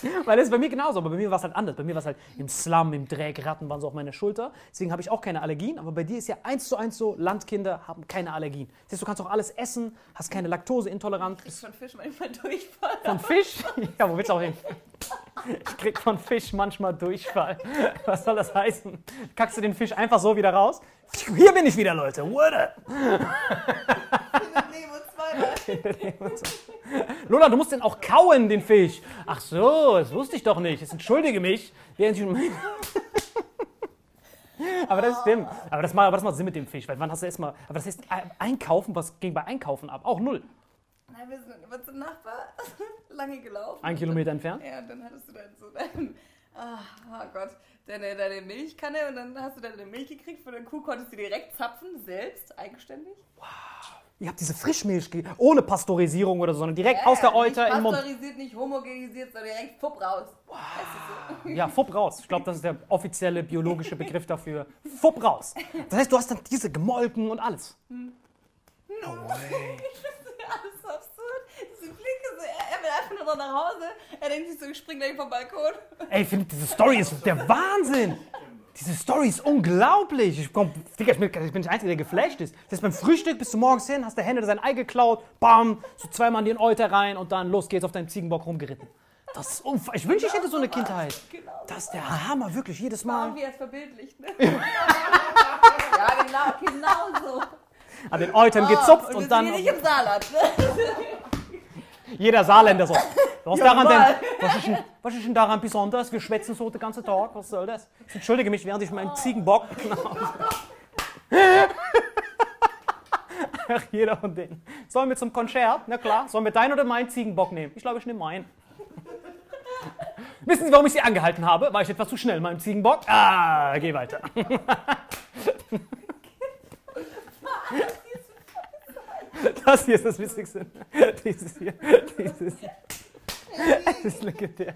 weil das ist bei mir genauso, aber bei mir war es halt anders. Bei mir war es halt im Slum, im Dreck, Ratten waren so auf meiner Schulter. Deswegen habe ich auch keine Allergien. Aber bei dir ist ja eins zu eins so, Landkinder haben keine Allergien. Das heißt, du kannst auch alles essen, hast keine Laktoseintoleranz. Ich von Fisch manchmal Durchfall. Von Fisch? Ja, wo willst du auch hin? Ich krieg von Fisch manchmal Durchfall. Was soll das heißen? Kackst du den Fisch einfach so wieder raus? Hier bin ich wieder, Leute. What up? Lola, du musst den auch kauen, den Fisch. Ach so, das wusste ich doch nicht. Jetzt entschuldige mich. Aber das stimmt. Aber das, macht, aber das macht Sinn mit dem Fisch. Weil wann hast du erstmal. Aber das heißt, äh, einkaufen, was ging bei Einkaufen ab? Auch null. Nein, wir sind immer zum Nachbar lange gelaufen. Ein Kilometer entfernt. Ja, und dann hattest du dann so dein, ah, oh Gott, deine, deine Milchkanne und dann hast du deine Milch gekriegt. Von der Kuh konntest du direkt zapfen, selbst, eigenständig. Ihr habt diese Frischmilch ohne Pasteurisierung oder so, sondern direkt aus der Euter nicht im Mund. pasteurisiert, nicht homogenisiert, sondern direkt fupp raus. Weißt du so? Ja, Fupp raus. Ich glaube, das ist der offizielle biologische Begriff dafür. Fupp raus. Das heißt, du hast dann diese gemolken und alles. No way. Alles so absurd. Diese Blicke, so, er, er will einfach nur noch nach Hause. Er denkt sich so, ich spring gleich vom Balkon. Ey, ich finde, diese Story ist der Wahnsinn. Diese Story ist unglaublich. Ich, komm, Digga, ich, bin, ich bin der Einzige, der geflasht ist. Das heißt, beim Frühstück bist du morgens hin, hast der Hände sein Ei geklaut, bam, so zweimal in den Euter rein und dann los geht's auf deinem Ziegenbock rumgeritten. Das ist unfassbar. Ich wünsche, ich hätte so eine Kindheit. Genau. Das ist der Hammer, wirklich, jedes Mal. Wie er es verbildlicht, ne? ja, genau, genau so. An den Eutern Ah, gezupft und, und wir dann nicht im Saarland, ne? jeder Saarländer so. Was, daran denn, was, ist denn, was ist denn daran besonders? Wir schwätzen so den ganzen Tag. Was soll das? Ich entschuldige mich, während ich meinen Ziegenbock. Ach, jeder von denen. Sollen wir zum Konzert? Na klar. Sollen wir deinen oder meinen Ziegenbock nehmen? Ich glaube, ich nehme meinen. Wissen Sie, warum ich Sie angehalten habe? War ich etwas zu schnell mit meinem Ziegenbock? Ah, geh weiter. Das hier ist das Witzigste. Dieses hier. Dieses hier. Das ist legendär.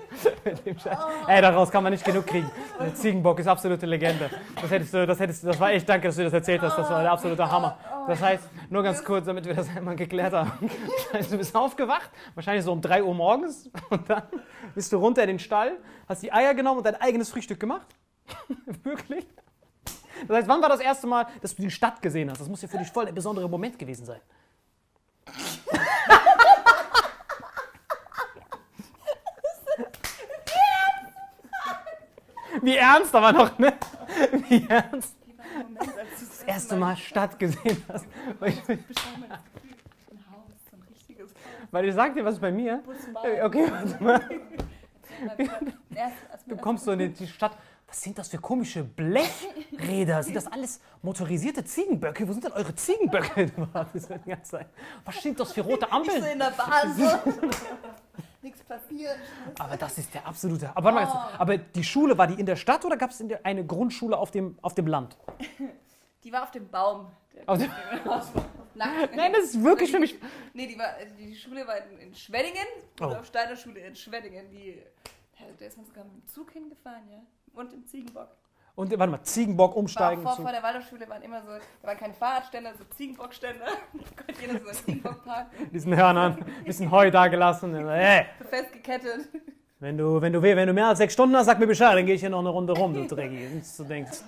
Ey, daraus kann man nicht genug kriegen. Der Ziegenbock ist absolute Legende. Das hättest du, das hättest du, das war echt danke, dass du das erzählt hast. Das war der absolute Hammer. Das heißt, nur ganz kurz, damit wir das einmal geklärt haben. Du bist aufgewacht, wahrscheinlich so um 3 Uhr morgens, und dann bist du runter in den Stall, hast die Eier genommen und dein eigenes Frühstück gemacht. Wirklich? Das heißt, wann war das erste Mal, dass du die Stadt gesehen hast? Das muss ja für dich voll der besondere Moment gewesen sein. Wie ernst aber noch, ne? Wie ernst? Als erste Mal Stadt gesehen hast. Weil ich, Beschreib mal das Gefühl. Ein Haus, so ein richtiges Haus. weil ich sag dir, was ist bei mir? Okay, warte mal. Erst, als Du kommst so in die Stadt. Was sind das für komische Blechräder? Sind das alles motorisierte Ziegenböcke? Wo sind denn eure Ziegenböcke? Was sind das für rote ich so Ampeln? in der Bahn so. Nichts passiert. Aber das ist der absolute. Aber warte mal, kurz. aber die Schule, war die in der Stadt oder gab es eine Grundschule auf dem, auf dem Land? Die war auf dem Baum. Auf dem-. Nein, das ist wirklich für mich. Nee, die, war, die Schule war in, in Schwenningen. Oh. Oder auf Steiner Schule in Schwenningen. Die, da ist man sogar mit dem Zug hingefahren, ja. Und im Ziegenbock. Und warte mal, Ziegenbock War umsteigen. vor, zu- vor der Waldorfschule waren immer so, da waren keine Fahrradständer, so Ziegenbockständer. Da konnte jeder so einen Ziegenbock parken, diesen Hörnern, bisschen Heu da gelassen. Hey, so festgekettet. wenn du, wenn, du, wenn du mehr als sechs Stunden hast, sag mir Bescheid, dann gehe ich hier noch eine Runde rum, du Drecki. Und du denkst.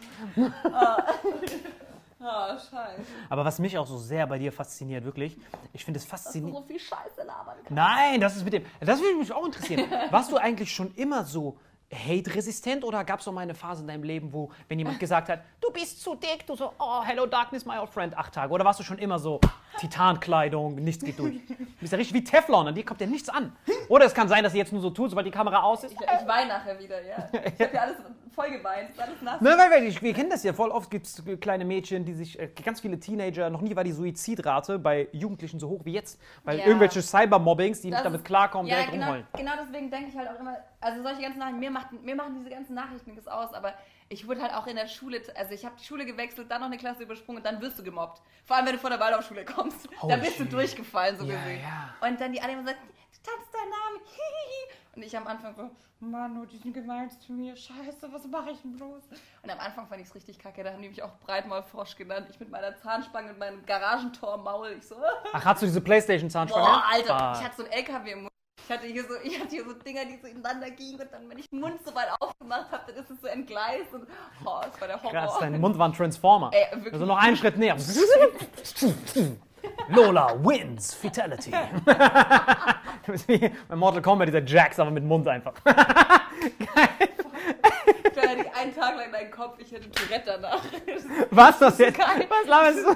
Ah, scheiße. Aber was mich auch so sehr bei dir fasziniert, wirklich, ich finde es Dass du faszinierend. so viel Scheiße labern kannst. Nein, das ist mit dem. Das würde mich auch interessieren. Warst du eigentlich schon immer so hate-resistent oder gab es auch mal eine Phase in deinem Leben, wo, wenn jemand gesagt hat, du bist zu dick, du so, oh, hello darkness, my old friend, acht Tage? Oder warst du schon immer so Titankleidung, nichts geht durch? Du bist ja richtig wie Teflon, an dir kommt ja nichts an. Oder es kann sein, dass sie jetzt nur so tut, sobald die Kamera aus ist. Ich, ich weine nachher wieder, ja. Ich hab ja alles voll geweint, ist alles nass. Ne, weil, weil ich, wir kennen das ja voll oft, gibt es kleine Mädchen, die sich, äh, ganz viele Teenager, noch nie war die Suizidrate bei Jugendlichen so hoch wie jetzt, weil Ja. irgendwelche Cybermobbings, die nicht Das damit ist- klarkommen, ja, direkt genau, rumheulen. genau deswegen denke ich halt auch immer, also solche ganzen Nachrichten, mir, macht, mir machen diese ganzen Nachrichten nichts aus, aber ich wurde halt auch in der Schule, also ich habe die Schule gewechselt, dann noch eine Klasse übersprungen und dann wirst du gemobbt. Vor allem, wenn du von der Waldorfschule kommst. Holy dann bist du shit. durchgefallen, so Ja, gesehen. ja. Und dann die alle immer sagen, du tanzt deinen Namen, hihihi. Und ich am Anfang so, Manu, die sind gemeint zu mir, scheiße, was mache ich denn bloß? Und am Anfang fand ich es richtig kacke, da haben die mich auch Breitmaulfrosch genannt. Ich mit meiner Zahnspange und meinem Garagentor-Maul, ich so, Ach, hast du diese Playstation-Zahnspange? Boah, Alter, Ah. ich hatte so ein LKW im Mund. Ich hatte hier so, ich hatte hier so Dinger, die so ineinander gingen und dann, wenn ich den Mund so weit aufgemacht habe, dann ist es so entgleist und oh, das war der Horror. Krass, dein Mund war ein Transformer. Ey, wirklich. Also noch einen Schritt näher. Lola wins Fatality. Das ist wie Bei Mortal Kombat dieser Jax, aber mit Mund einfach. Ich hatte einen Tag lang deinen Kopf, ich hätte Tourette danach. Was das jetzt? geil. Was laberst du?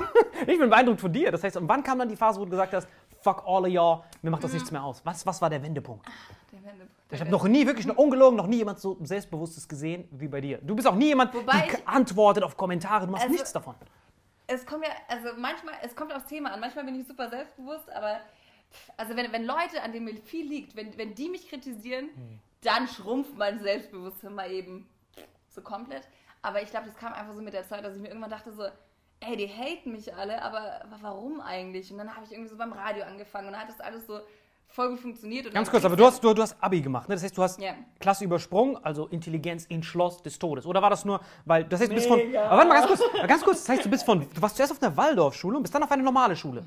Ich bin beeindruckt von dir. Das heißt, und wann kam dann die Phase, wo du gesagt hast, fuck all of y'all, mir macht das nichts mehr aus? Was, was war der Wendepunkt? Der Wende- Ich habe noch nie, wirklich noch ungelogen, noch nie jemand so selbstbewusstes gesehen wie bei dir. Du bist auch nie jemand, Wobei der antwortet auf Kommentare, du machst Also- nichts davon. Es kommt ja, also manchmal, es kommt aufs Thema an. Manchmal bin ich super selbstbewusst, aber also wenn, wenn Leute, an denen mir viel liegt, wenn, wenn die mich kritisieren, dann schrumpft mein Selbstbewusstsein mal eben so komplett. Aber ich glaube, das kam einfach so mit der Zeit, dass ich mir irgendwann dachte so, ey, die haten mich alle, aber, warum eigentlich? Und dann habe ich irgendwie so beim Radio angefangen und dann hat das alles so voll gut funktioniert. Und Ganz kurz, aber du hast, du, du hast Abi gemacht, ne? Das heißt, du hast Ja. Klasse übersprungen, also Intelligenz in Schloss des Todes. Oder war das nur, weil, das heißt, du bist von, aber warte mal ganz kurz, ganz kurz, das heißt, du bist von, du warst zuerst auf einer Waldorfschule und bist dann auf eine normale Schule.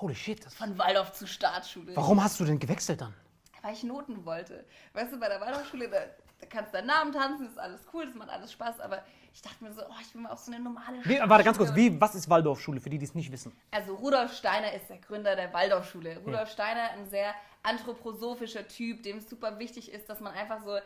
Holy shit, das, von Waldorf zu Staatsschule. warum hast du denn gewechselt dann? weil ich Noten wollte. Weißt du, bei der Waldorfschule, da, da kannst du deinen Namen tanzen, das ist alles cool, das macht alles Spaß, aber ich dachte mir so, oh, ich will mal auf so eine normale Wie, Schule. warte ganz kurz, wie, was ist Waldorfschule, für die, die es nicht wissen? Also Rudolf Steiner ist der Gründer der Waldorfschule. Rudolf Steiner, ein sehr anthroposophischer Typ, dem es super wichtig ist, dass man einfach so,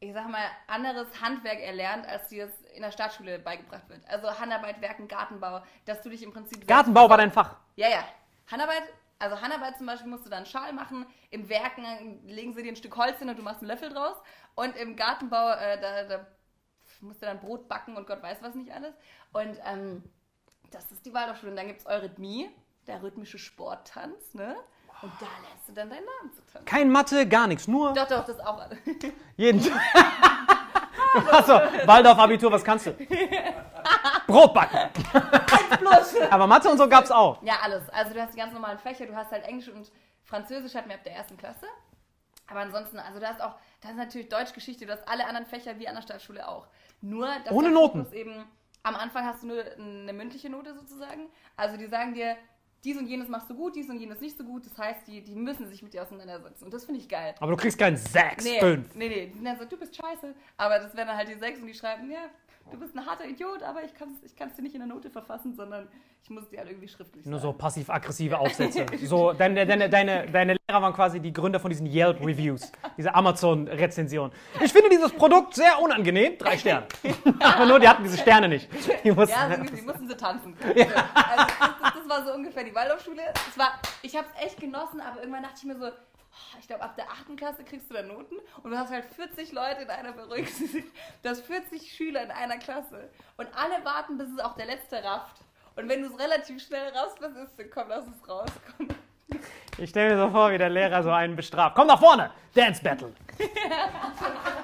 ich sag mal, anderes Handwerk erlernt, als dir es in der Staatsschule beigebracht wird. Also Handarbeit, Werken, Gartenbau, dass du dich im Prinzip... Gartenbau war dein Fach. Ja, ja. Handarbeit, also Handarbeit zum Beispiel musst du dann Schal machen. Im Werken legen sie dir ein Stück Holz hin und du machst einen Löffel draus. Und im Gartenbau, äh, da, da musst du dann Brot backen und Gott weiß was nicht alles. Und ähm, das ist die Waldorfschule. Und dann gibt es Eurythmie, der rhythmische Sporttanz, ne? Und da lernst du dann deinen Namen zu tanzen. Kein Mathe, gar nichts, nur Doch, doch, das auch alle. jeden Tag. Achso, Waldorf-Abitur, was kannst du? Brot backen. Aber Mathe und so gab's auch. Ja, alles. Also du hast die ganz normalen Fächer, du hast halt Englisch und Französisch hatten wir ab der ersten Klasse. Aber ansonsten, also du hast auch, das ist natürlich Deutschgeschichte, du hast alle anderen Fächer wie an der Staatsschule auch. Nur, dass Ohne Noten. Eben, am Anfang hast du nur eine mündliche Note sozusagen. Also die sagen dir, dies und jenes machst du gut, dies und jenes nicht so gut. Das heißt, die, die müssen sich mit dir auseinandersetzen. Und das finde ich geil. Aber du kriegst keinen 6, Nee, 5. nee, nee. Die so, du bist scheiße. Aber das wären dann halt die sechs und die schreiben, ja, du bist ein harter Idiot, aber ich kann es ich kann's dir nicht in der Note verfassen, sondern ich muss dir halt irgendwie schriftlich Nur sagen. so passiv-aggressive Aufsätze. so, deine, deine, deine, deine Lehrer waren quasi die Gründer von diesen Yelp-Reviews, diese Amazon-Rezensionen. Ich finde dieses Produkt sehr unangenehm. Drei Sterne. Aber nur, die hatten diese Sterne nicht. Die mussten, Ja, so, die mussten sie tanzen. Also das, das, das war so ungefähr die Waldorfschule. Es war, ich habe es echt genossen, aber irgendwann dachte ich mir so, ich glaube, ab der 8. Klasse kriegst du da Noten und du hast halt 40 Leute in einer Berücksichtigung. Du hast 40 Schüler in einer Klasse und alle warten, bis es auch der Letzte rafft. Und wenn du es relativ schnell rausfindest, ist, dann komm, lass es raus. Komm. Ich stelle mir so vor, wie der Lehrer so einen bestraft. Komm nach vorne! Dance Battle!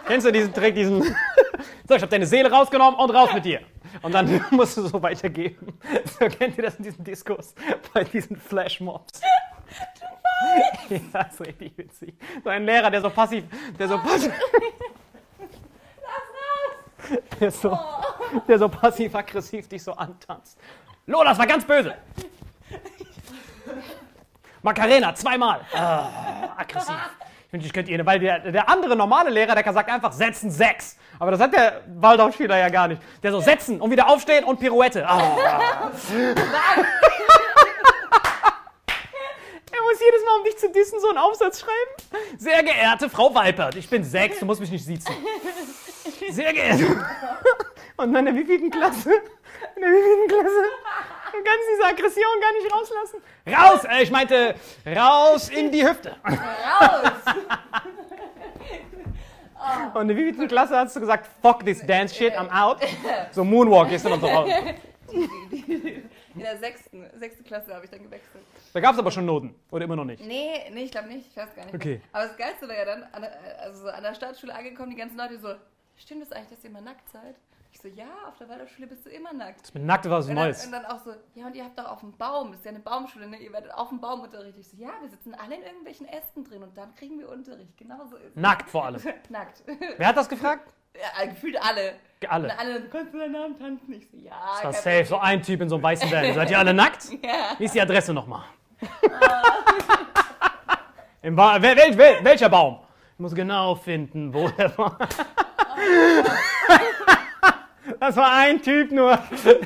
Kennst du diesen Trick, diesen. so, ich habe deine Seele rausgenommen und raus mit dir. Und dann musst du so weitergeben. So kennt ihr das in diesem Diskurs? Bei diesen Flashmobs. Ja, das ist richtig witzig. So ein Lehrer, der so passiv, der so passiv, der so, der so passiv-aggressiv dich so antanzt. Lola, das war ganz böse. Macarena, zweimal. Ah, aggressiv. Ich wünschte, ich könnte ihr, weil der, der andere normale Lehrer, der sagt einfach setzen sechs. Aber das hat der Waldorfschüler ja gar nicht. Der so setzen und wieder aufstehen und Pirouette. Ah. Muss jedes Mal, um dich zu dissen, so einen Aufsatz schreiben. Sehr geehrte Frau Walpert, ich bin sechs, du musst mich nicht siezen. Sehr geehrte. Und dann in der wievielten Klasse? In der wievielten Klasse? Du kannst diese Aggression gar nicht rauslassen. Raus! Äh, ich meinte, raus in die Hüfte. Raus! Und in der wievielten Klasse hast du gesagt, fuck this dance shit, I'm out. So Moonwalk ist dann so raus. In der sechsten, sechste Klasse habe ich dann gewechselt. Da gab es aber schon Noten. Oder immer noch nicht. Nee, nee, ich glaube nicht. Ich weiß gar nicht. Okay. Aber das Geilste war ja dann, an also so an der Staatsschule angekommen, die ganzen Leute so, stimmt es das eigentlich, dass ihr immer nackt seid? Ich so, ja, auf der Waldorfschule bist du immer nackt. Mit Nackt war was Und dann, Neues. und dann auch so, ja, und ihr habt doch auf dem Baum, das ist ja eine Baumschule, ne? Ihr werdet auf dem Baum unterrichtet. Ich so, ja, wir sitzen alle in irgendwelchen Ästen drin und dann kriegen wir Unterricht. Genau so ist es. Nackt vor allem. Nackt. Wer hat das gefragt? ja, gefühlt alle. Alle. Und alle, kannst du deinen Namen tanzen? Ich so, ja. Das war safe, so ein Typ in so einem weißen Van. Seid ihr alle nackt? Ja. Wie ist die Adresse nochmal? Im ba wel wel wel welcher Baum? Ich muss genau finden, wo der war. Das war ein Typ nur,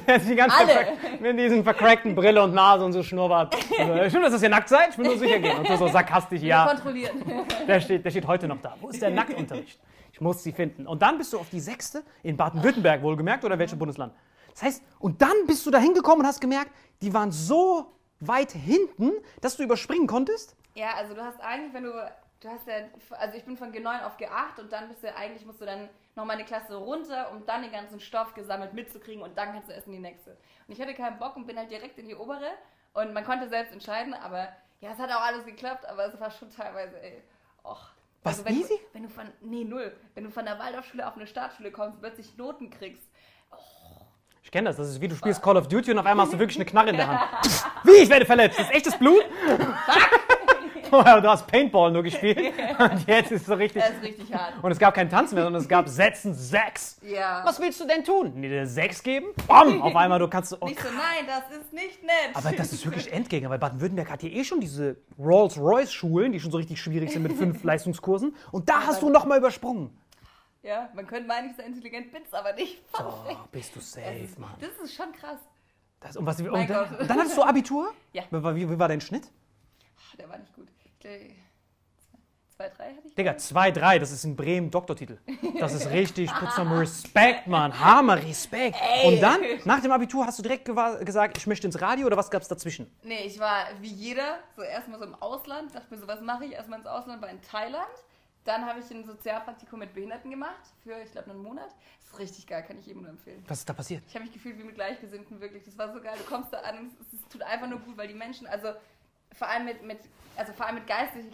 der ist die ganze Zeit mit diesen vercrackten Brille und Nase und so Schnurrbart. Also, stimmt, dass ihr nackt seid? Ich will nur sicher gehen. Und so, so sarkastisch, ja. Kontrollieren. Der steht, der steht heute noch da. Wo ist der Nacktunterricht? Ich muss sie finden. Und dann bist du auf die sechste in Baden-Württemberg wohlgemerkt oder welches Bundesland? Das heißt, und dann bist du da hingekommen und hast gemerkt, die waren so weit hinten, dass du überspringen konntest. Ja, also du hast eigentlich, wenn du, du hast ja, also ich bin von G9 auf G8 und dann bist du eigentlich, musst du dann nochmal eine Klasse runter, um dann den ganzen Stoff gesammelt mitzukriegen und dann kannst du erst in die nächste. Und ich hatte keinen Bock und bin halt direkt in die obere und man konnte selbst entscheiden, aber ja, es hat auch alles geklappt, aber es war schon teilweise, ey, och. Was, wenn easy? Du, wenn du von, nee, null. Wenn du von der Waldorfschule auf eine Staatsschule kommst und plötzlich Noten kriegst, Ich kenne das. Das ist wie du spielst Call of Duty und auf einmal hast du wirklich eine Knarre in der Hand. Wie? Ich werde verletzt. Das ist echtes Blut? Vorher, du hast Paintball nur gespielt und jetzt ist es so richtig. das ist richtig hart. Und es gab keinen Tanz mehr, sondern es gab Sätzen sechs. Ja. Was willst du denn tun? Nee, dir sechs geben? Bam! Auf einmal, du kannst. Oh, Nicht so, nein, das ist nicht nett. aber das ist wirklich Endgegner, weil Baden-Württemberg hat hier eh schon diese Rolls-Royce-Schulen, die schon so richtig schwierig sind mit fünf Leistungskursen. Und da hast du nochmal übersprungen. Ja, man könnte meinen, ich sei intelligent, bin's aber nicht. Oh, bist du safe, Mann. Das ist schon krass. Das, und, was, und, dann, dann hattest du Abitur? Ja. Wie, war- wie, war dein Schnitt? Ach, der war nicht gut. Ich glaube, zwei, drei hatte ich. Digga, 2-3, das ist in Bremen Doktortitel. Das ist richtig, put some respect, Mann. Hammer, Respekt. Und dann, nach dem Abitur, hast du direkt gesagt, ich möchte ins Radio oder was gab's dazwischen? Nee, ich war wie jeder, so erstmal so im Ausland, dachte mir so, was mache ich? Erstmal ins Ausland, war in Thailand. Dann habe ich ein Sozialpraktikum mit Behinderten gemacht, für, ich glaube, einen Monat. Das ist richtig geil, kann ich jedem nur empfehlen. Was ist da passiert? Ich habe mich gefühlt wie mit Gleichgesinnten, wirklich. Das war so geil. Du kommst da an es, es tut einfach nur gut, weil die Menschen, also vor allem mit, mit also vor allem mit geistig,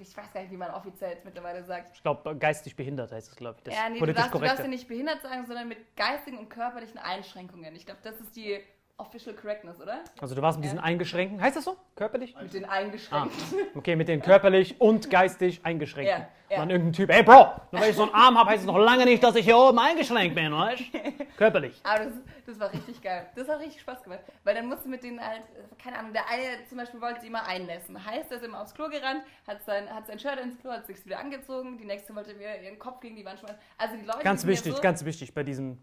ich weiß gar nicht, wie man offiziell jetzt mittlerweile sagt. Ich glaube, geistig behindert heißt es, glaube ich. Das Ja, nee, du darfst, du darfst korrekte. ja nicht behindert sagen, sondern mit geistigen und körperlichen Einschränkungen. Ich glaube, das ist die Official Correctness, oder? Also du warst mit diesen eingeschränkten, heißt das so? Körperlich? Mit den Ah, eingeschränkten. okay, mit den körperlich und geistig eingeschränkten. Ja, ja. Dann irgendein Typ, hey Bro, nur weil ich so einen Arm habe, heißt es noch lange nicht, dass ich hier oben eingeschränkt bin, weißt du? Körperlich. Aber das, das war richtig geil. Das hat richtig Spaß gemacht. Weil dann musst du mit denen halt, keine Ahnung, der eine zum Beispiel wollte sie immer einnässen. Heißt, er ist immer aufs Klo gerannt, hat sein, hat sein Shirt ins Klo, hat sich wieder angezogen. Die nächste wollte mir ihren Kopf gegen die Wand schmeißen. Also die Leute Ganz wichtig, so, ganz wichtig bei diesem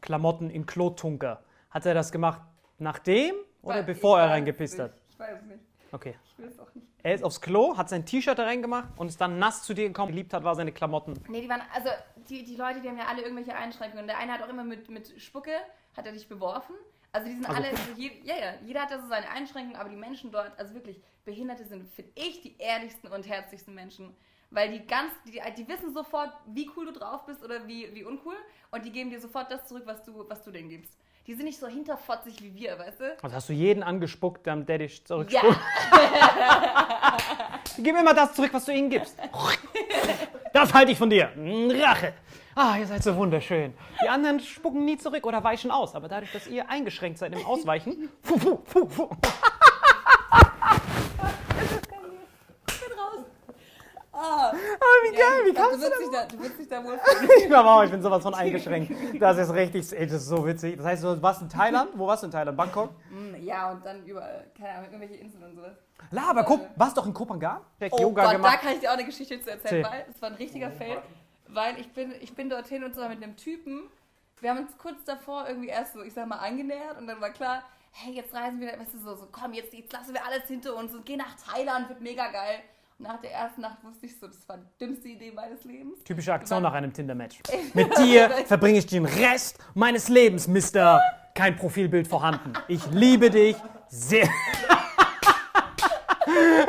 Klamotten in Klotunker. Hat er das gemacht nachdem oder Ich bevor er reingepisst hat? Ich weiß es nicht. Okay. Ich will es auch nicht. Er ist aufs Klo, hat sein T-Shirt da reingemacht und ist dann nass zu dir gekommen. Geliebt hat, war seine Klamotten. Nee, die waren, also die, die Leute, die haben ja alle irgendwelche Einschränkungen. Der eine hat auch immer mit, mit Spucke, hat er dich beworfen. Also die sind Also- alle, so je, ja, ja, jeder hat da so seine Einschränkungen, aber die Menschen dort, also wirklich, Behinderte sind, finde ich, die ehrlichsten und herzlichsten Menschen. Weil die ganz, die, die wissen sofort, wie cool du drauf bist oder wie, wie uncool und die geben dir sofort das zurück, was du, was du denen gibst. Die sind nicht so hinterfotzig wie wir, weißt du? Also hast du jeden angespuckt, damit der dich Ja, zurückspuckt. Gib immer das zurück, was du ihnen gibst. Das halte ich von dir. Rache. Ah, ihr seid so wunderschön. Die anderen spucken nie zurück oder weichen aus. Aber dadurch, dass ihr eingeschränkt seid im Ausweichen, fu, fu, fu, fu. ich bin raus. Ah, Ah, wie geil, wie du, kannst du dich da, du wirst dich da wohl Ich wow, ich bin sowas von eingeschränkt. Das ist richtig, ey, das ist so witzig. Das heißt, du warst in Thailand? Wo warst du in Thailand? Bangkok? Ja, und dann überall, keine Ahnung, irgendwelche Inseln und sowas. La, aber guck, warst doch in Kopangan? Direkt Oh Yoga Gott, da gemacht. kann ich dir auch eine Geschichte zu erzählen, Erzähl. weil es war ein richtiger Fail. Weil ich bin, ich bin dorthin und zwar mit einem Typen. Wir haben uns kurz davor irgendwie erst so, ich sag mal, angenähert und dann war klar, hey, jetzt reisen wir, weißt du, so, so komm, jetzt, jetzt lassen wir alles hinter uns und gehen nach Thailand, wird mega geil. Nach der ersten Nacht wusste ich so, das war die dümmste Idee meines Lebens. Typische Aktion nach einem Tinder-Match. Mit dir verbringe ich den Rest meines Lebens, Mister. Kein Profilbild vorhanden. Ich liebe dich sehr. Wir,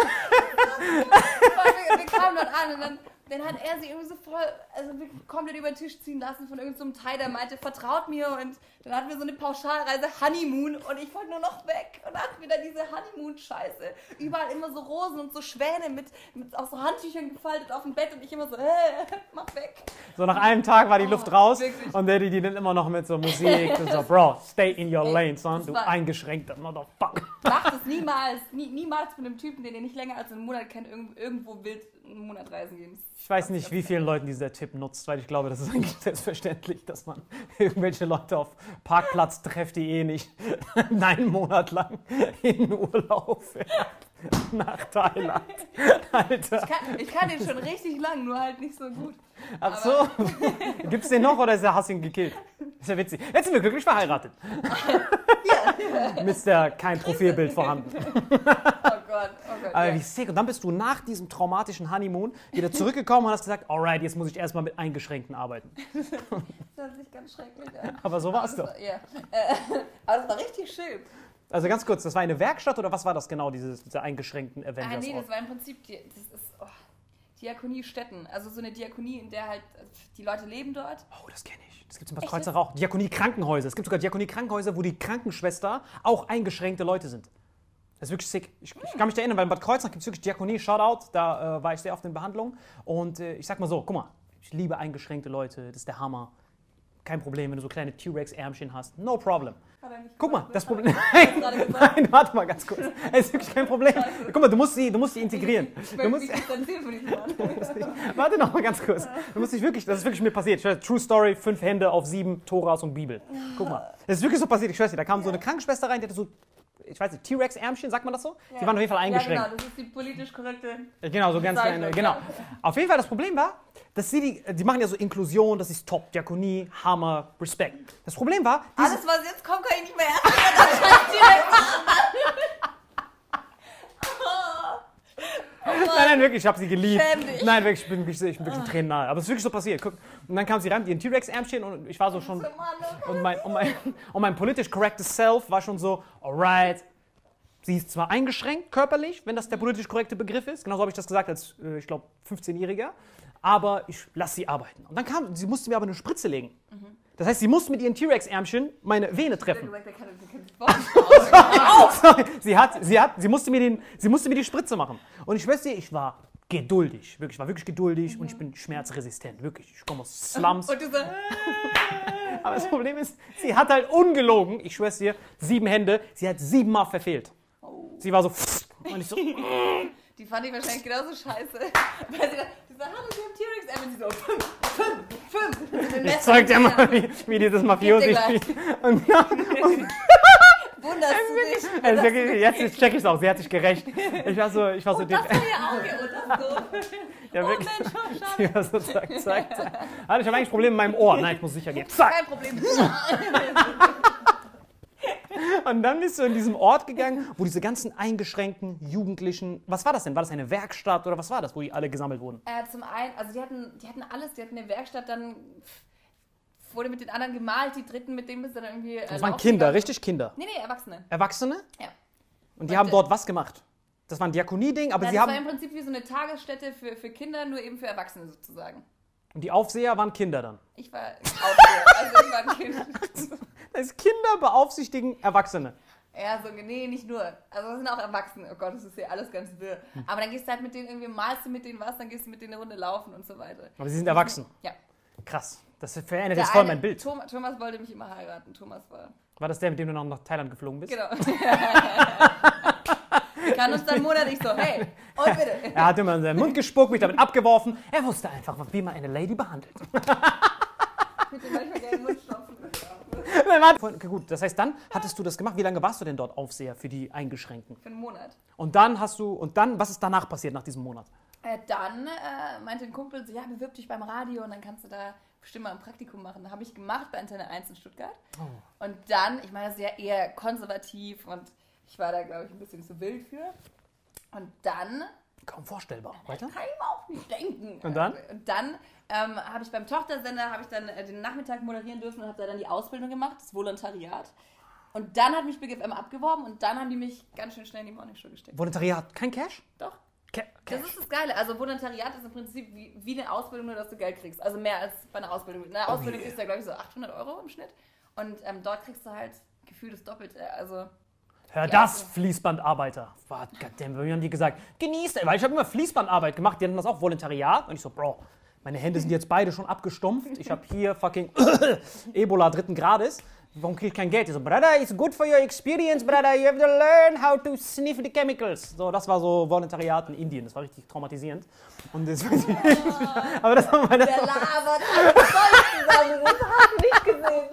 wir kamen dort an und dann, dann hat er sich irgendwie so voll, also komplett über den Tisch ziehen lassen von irgendeinem so Thai, der meinte, vertraut mir und dann hatten wir so eine Pauschalreise Honeymoon und ich wollte nur noch weg und dann hatten wir da diese Honeymoon-Scheiße. Überall immer so Rosen und so Schwäne mit, mit auch so Handtüchern gefaltet auf dem Bett und ich immer so, äh, mach weg. So nach einem Tag war die Luft raus wirklich. und der, die, dann immer noch mit so Musik und so, Bro, stay in your lane, son, du eingeschränkter Motherfucker. Macht es niemals, nie, niemals mit einem Typen, den ihr nicht länger als einen Monat kennt, irgend, irgendwo wild einen Monat reisen gehen. Ich weiß nicht, wie vielen Leuten dieser Tipp nutzt, weil ich glaube, das ist eigentlich selbstverständlich, dass man irgendwelche Leute auf Parkplatz trefft, die eh nicht einen Monat lang in Urlaub fährt nach Thailand. Alter. Ich kann, ich kann den schon richtig lang, nur halt nicht so gut. Ach so. Gibt's den noch oder ist der Hass ihn gekillt? Ist ja witzig. Jetzt sind wir glücklich verheiratet. Mister, kein Profilbild vorhanden. Oh Gott, oh Gott. Aber wie sick. Und dann bist du nach diesem traumatischen Honeymoon wieder zurückgekommen und hast gesagt, alright, jetzt muss ich erstmal mit Eingeschränkten arbeiten. Das hört sich ganz schrecklich an. Aber so war es doch. Ja. Äh, aber das war richtig schön. Also ganz kurz, das war eine Werkstatt oder was war das genau, dieses, dieser eingeschränkten Ah, Avengers? nee, das war im Prinzip, die, das ist oh, Diakonie Städten. Also so eine Diakonie, in der halt, äh, die Leute leben dort. oh, das kenne ich. Das gibt es in Bad Kreuznach auch. Diakonie Krankenhäuser. Es gibt sogar Diakonie Krankenhäuser, wo die Krankenschwester auch eingeschränkte Leute sind. Das ist wirklich sick. Ich, ich kann mich erinnern, weil in Bad Kreuznach gibt es wirklich Diakonie, Shoutout, da äh, war ich sehr oft in Behandlung. Und äh, ich sag mal so, guck mal, ich liebe eingeschränkte Leute, das ist der Hammer. Kein Problem, wenn du so kleine T-Rex-Ärmchen hast. No problem. Guck mal, das? Problem. Gesagt. Nein, warte mal ganz kurz. Es ist wirklich kein Problem. Guck mal, du musst sie, du musst sie integrieren. Ich Du musst, warte noch mal ganz kurz. Du musst dich wirklich, das ist wirklich mir passiert. Ich schwör, True Story, fünf Hände auf sieben, Toras und Bibel. Guck mal. Das ist wirklich so passiert. Ich schwör's dir, da kam so eine Krankenschwester rein, die hatte so, ich weiß nicht, T-Rex-Ärmchen, sagt man das so? Die waren auf jeden Fall eingeschränkt. Ja, genau, das ist die politisch korrekte. Genau, so ganz kleine, genau. ja. Auf jeden Fall, das Problem war, dass sie, die, die machen ja so Inklusion, das ist top, Diakonie, Hammer, Respekt. Das Problem war, Alles, was jetzt kommt, kann ich nicht mehr ernst nehmen. Das scheiß direkt Nein, nein, wirklich, ich habe sie geliebt. Nein, wirklich, ich bin wirklich, ich bin wirklich Tränen nahe. Aber es ist wirklich so passiert. Guck. Und dann kam sie rein mit ihren T-Rex-Ärmchen und ich war so schon. Mann, oh Und mein, und, mein, und mein politisch correctes Self war schon so, alright. Sie ist zwar eingeschränkt körperlich, wenn das der politisch korrekte Begriff ist. Genauso habe ich das gesagt als, äh, ich glaube, 15-Jähriger. Aber ich lasse sie arbeiten. Und dann kam, sie musste mir aber eine Spritze legen. Das heißt, sie musste mit ihren T-Rex-Ärmchen meine Vene treffen. Sie, hat, sie, hat, sie, musste mir den, sie musste mir die Spritze machen. Und ich schwör's dir, ich war geduldig. Wirklich, ich war wirklich geduldig und ich bin schmerzresistent. Wirklich. Ich komme aus Slums. So, Aber das Problem ist, sie hat halt ungelogen, ich schwör's dir, sieben Hände, sie hat siebenmal verfehlt. Sie war so, und ich so, die fand ich wahrscheinlich genauso scheiße. Weil sie da, so, hallo, Sie haben T-Rex. Emily so, fünf, fünf, fünf. Ich zeig dir mal, wie, wie die das Mafiosi spielt. Und, ja, Wunderst du dich? also wirklich, jetzt check ich's auch, sie hat sich gerecht. Ich war so, ich war so, Und das war ihr Auge und das so. ja, Oh wirklich. Mensch, oh, schade. Sie war so, zack, zack, zack. Alter, ich habe eigentlich Probleme mit meinem Ohr. Nein, ich muss sicher gehen. Zack. Kein Problem. Und dann bist du in diesem Ort gegangen, wo diese ganzen eingeschränkten Jugendlichen, was war das denn? War das eine Werkstatt oder was war das, wo die alle gesammelt wurden? Äh, zum einen, also die hatten, die hatten alles, die hatten eine Werkstatt, dann wurde mit den anderen gemalt, die dritten, mit denen bist du dann irgendwie. Äh, Das waren Kinder, gegangen. richtig Kinder. Nee, nee, Erwachsene. Erwachsene? Ja. Und die Und, haben dort was gemacht? Das war ein Diakonieding, aber Ja, sie das war im haben. Prinzip wie so eine Tagesstätte für, für Kinder, nur eben für Erwachsene sozusagen. Und die Aufseher waren Kinder dann. Ich war auch also ich war ein Kind. Das heißt, Kinder beaufsichtigen Erwachsene. Ja, so, nee, nicht nur. Also das sind auch Erwachsene. Oh Gott, das ist ja alles ganz wirr. Aber dann gehst du halt mit denen irgendwie, malst du mit denen was, dann gehst du mit denen eine Runde laufen und so weiter. Aber sie sind erwachsen. Ja. Krass. Das verändert Der jetzt voll eine- mein Bild. Thomas, Thomas wollte mich immer heiraten. Thomas war. War das der, mit dem du noch nach Thailand geflogen bist? Genau. Kann uns dann monatlich so, hey, und bitte. Er hat immer in seinen Mund gespuckt, mich damit abgeworfen. Er wusste einfach, wie man eine Lady behandelt. Mit dem manchmal gerne Mund stopfen. Okay, gut, das heißt, dann hattest du das gemacht. Wie lange warst du denn dort Aufseher für die Eingeschränkten? Für einen Monat. Und dann hast du, und dann, was ist danach passiert nach diesem Monat? Äh, dann äh, meinte ein Kumpel so, ja, bewirb dich beim Radio und dann kannst du da bestimmt mal ein Praktikum machen. Habe ich gemacht bei Antenne 1 in Stuttgart. Oh. Und dann, ich meine, das ist ja eher konservativ und ich war da, glaube ich, ein bisschen zu wild für. Und dann Kaum vorstellbar. Weiter? kann ich mir auch nicht denken. Und dann? Und dann ähm, habe ich beim Tochtersender, habe ich dann äh, den Nachmittag moderieren dürfen und habe da dann die Ausbildung gemacht, das Volontariat. Und dann hat mich BGFM abgeworben und dann haben die mich ganz schön schnell in die Morningshow gesteckt. Volontariat, kein Cash? Doch. Ca Das Cash. ist das Geile. Also Volontariat ist im Prinzip wie, wie eine Ausbildung, nur dass du Geld kriegst. Also mehr als bei einer Ausbildung. In einer Ausbildung Oh yeah. kriegst du ja, glaube ich, so 800 Euro im Schnitt. Und ähm, dort kriegst du halt gefühlt das Doppelte. Also Hör das, Fließbandarbeiter. Goddamn, wie haben die gesagt? Genießt, weil ich habe immer Fließbandarbeit gemacht, die hatten das auch Volontariat. Und ich so, Bro, meine Hände sind jetzt beide schon abgestumpft. Ich habe hier fucking Ebola dritten Grades. Warum kriege ich kein Geld? Die so, Brother, it's good for your experience, brother. You have to learn how to sniff the chemicals. So, das war so Volontariat in Indien. Das war richtig traumatisierend. Und das weiß ich Aber das war meine. der labert alles voll zusammen. Das hast du nicht gesehen.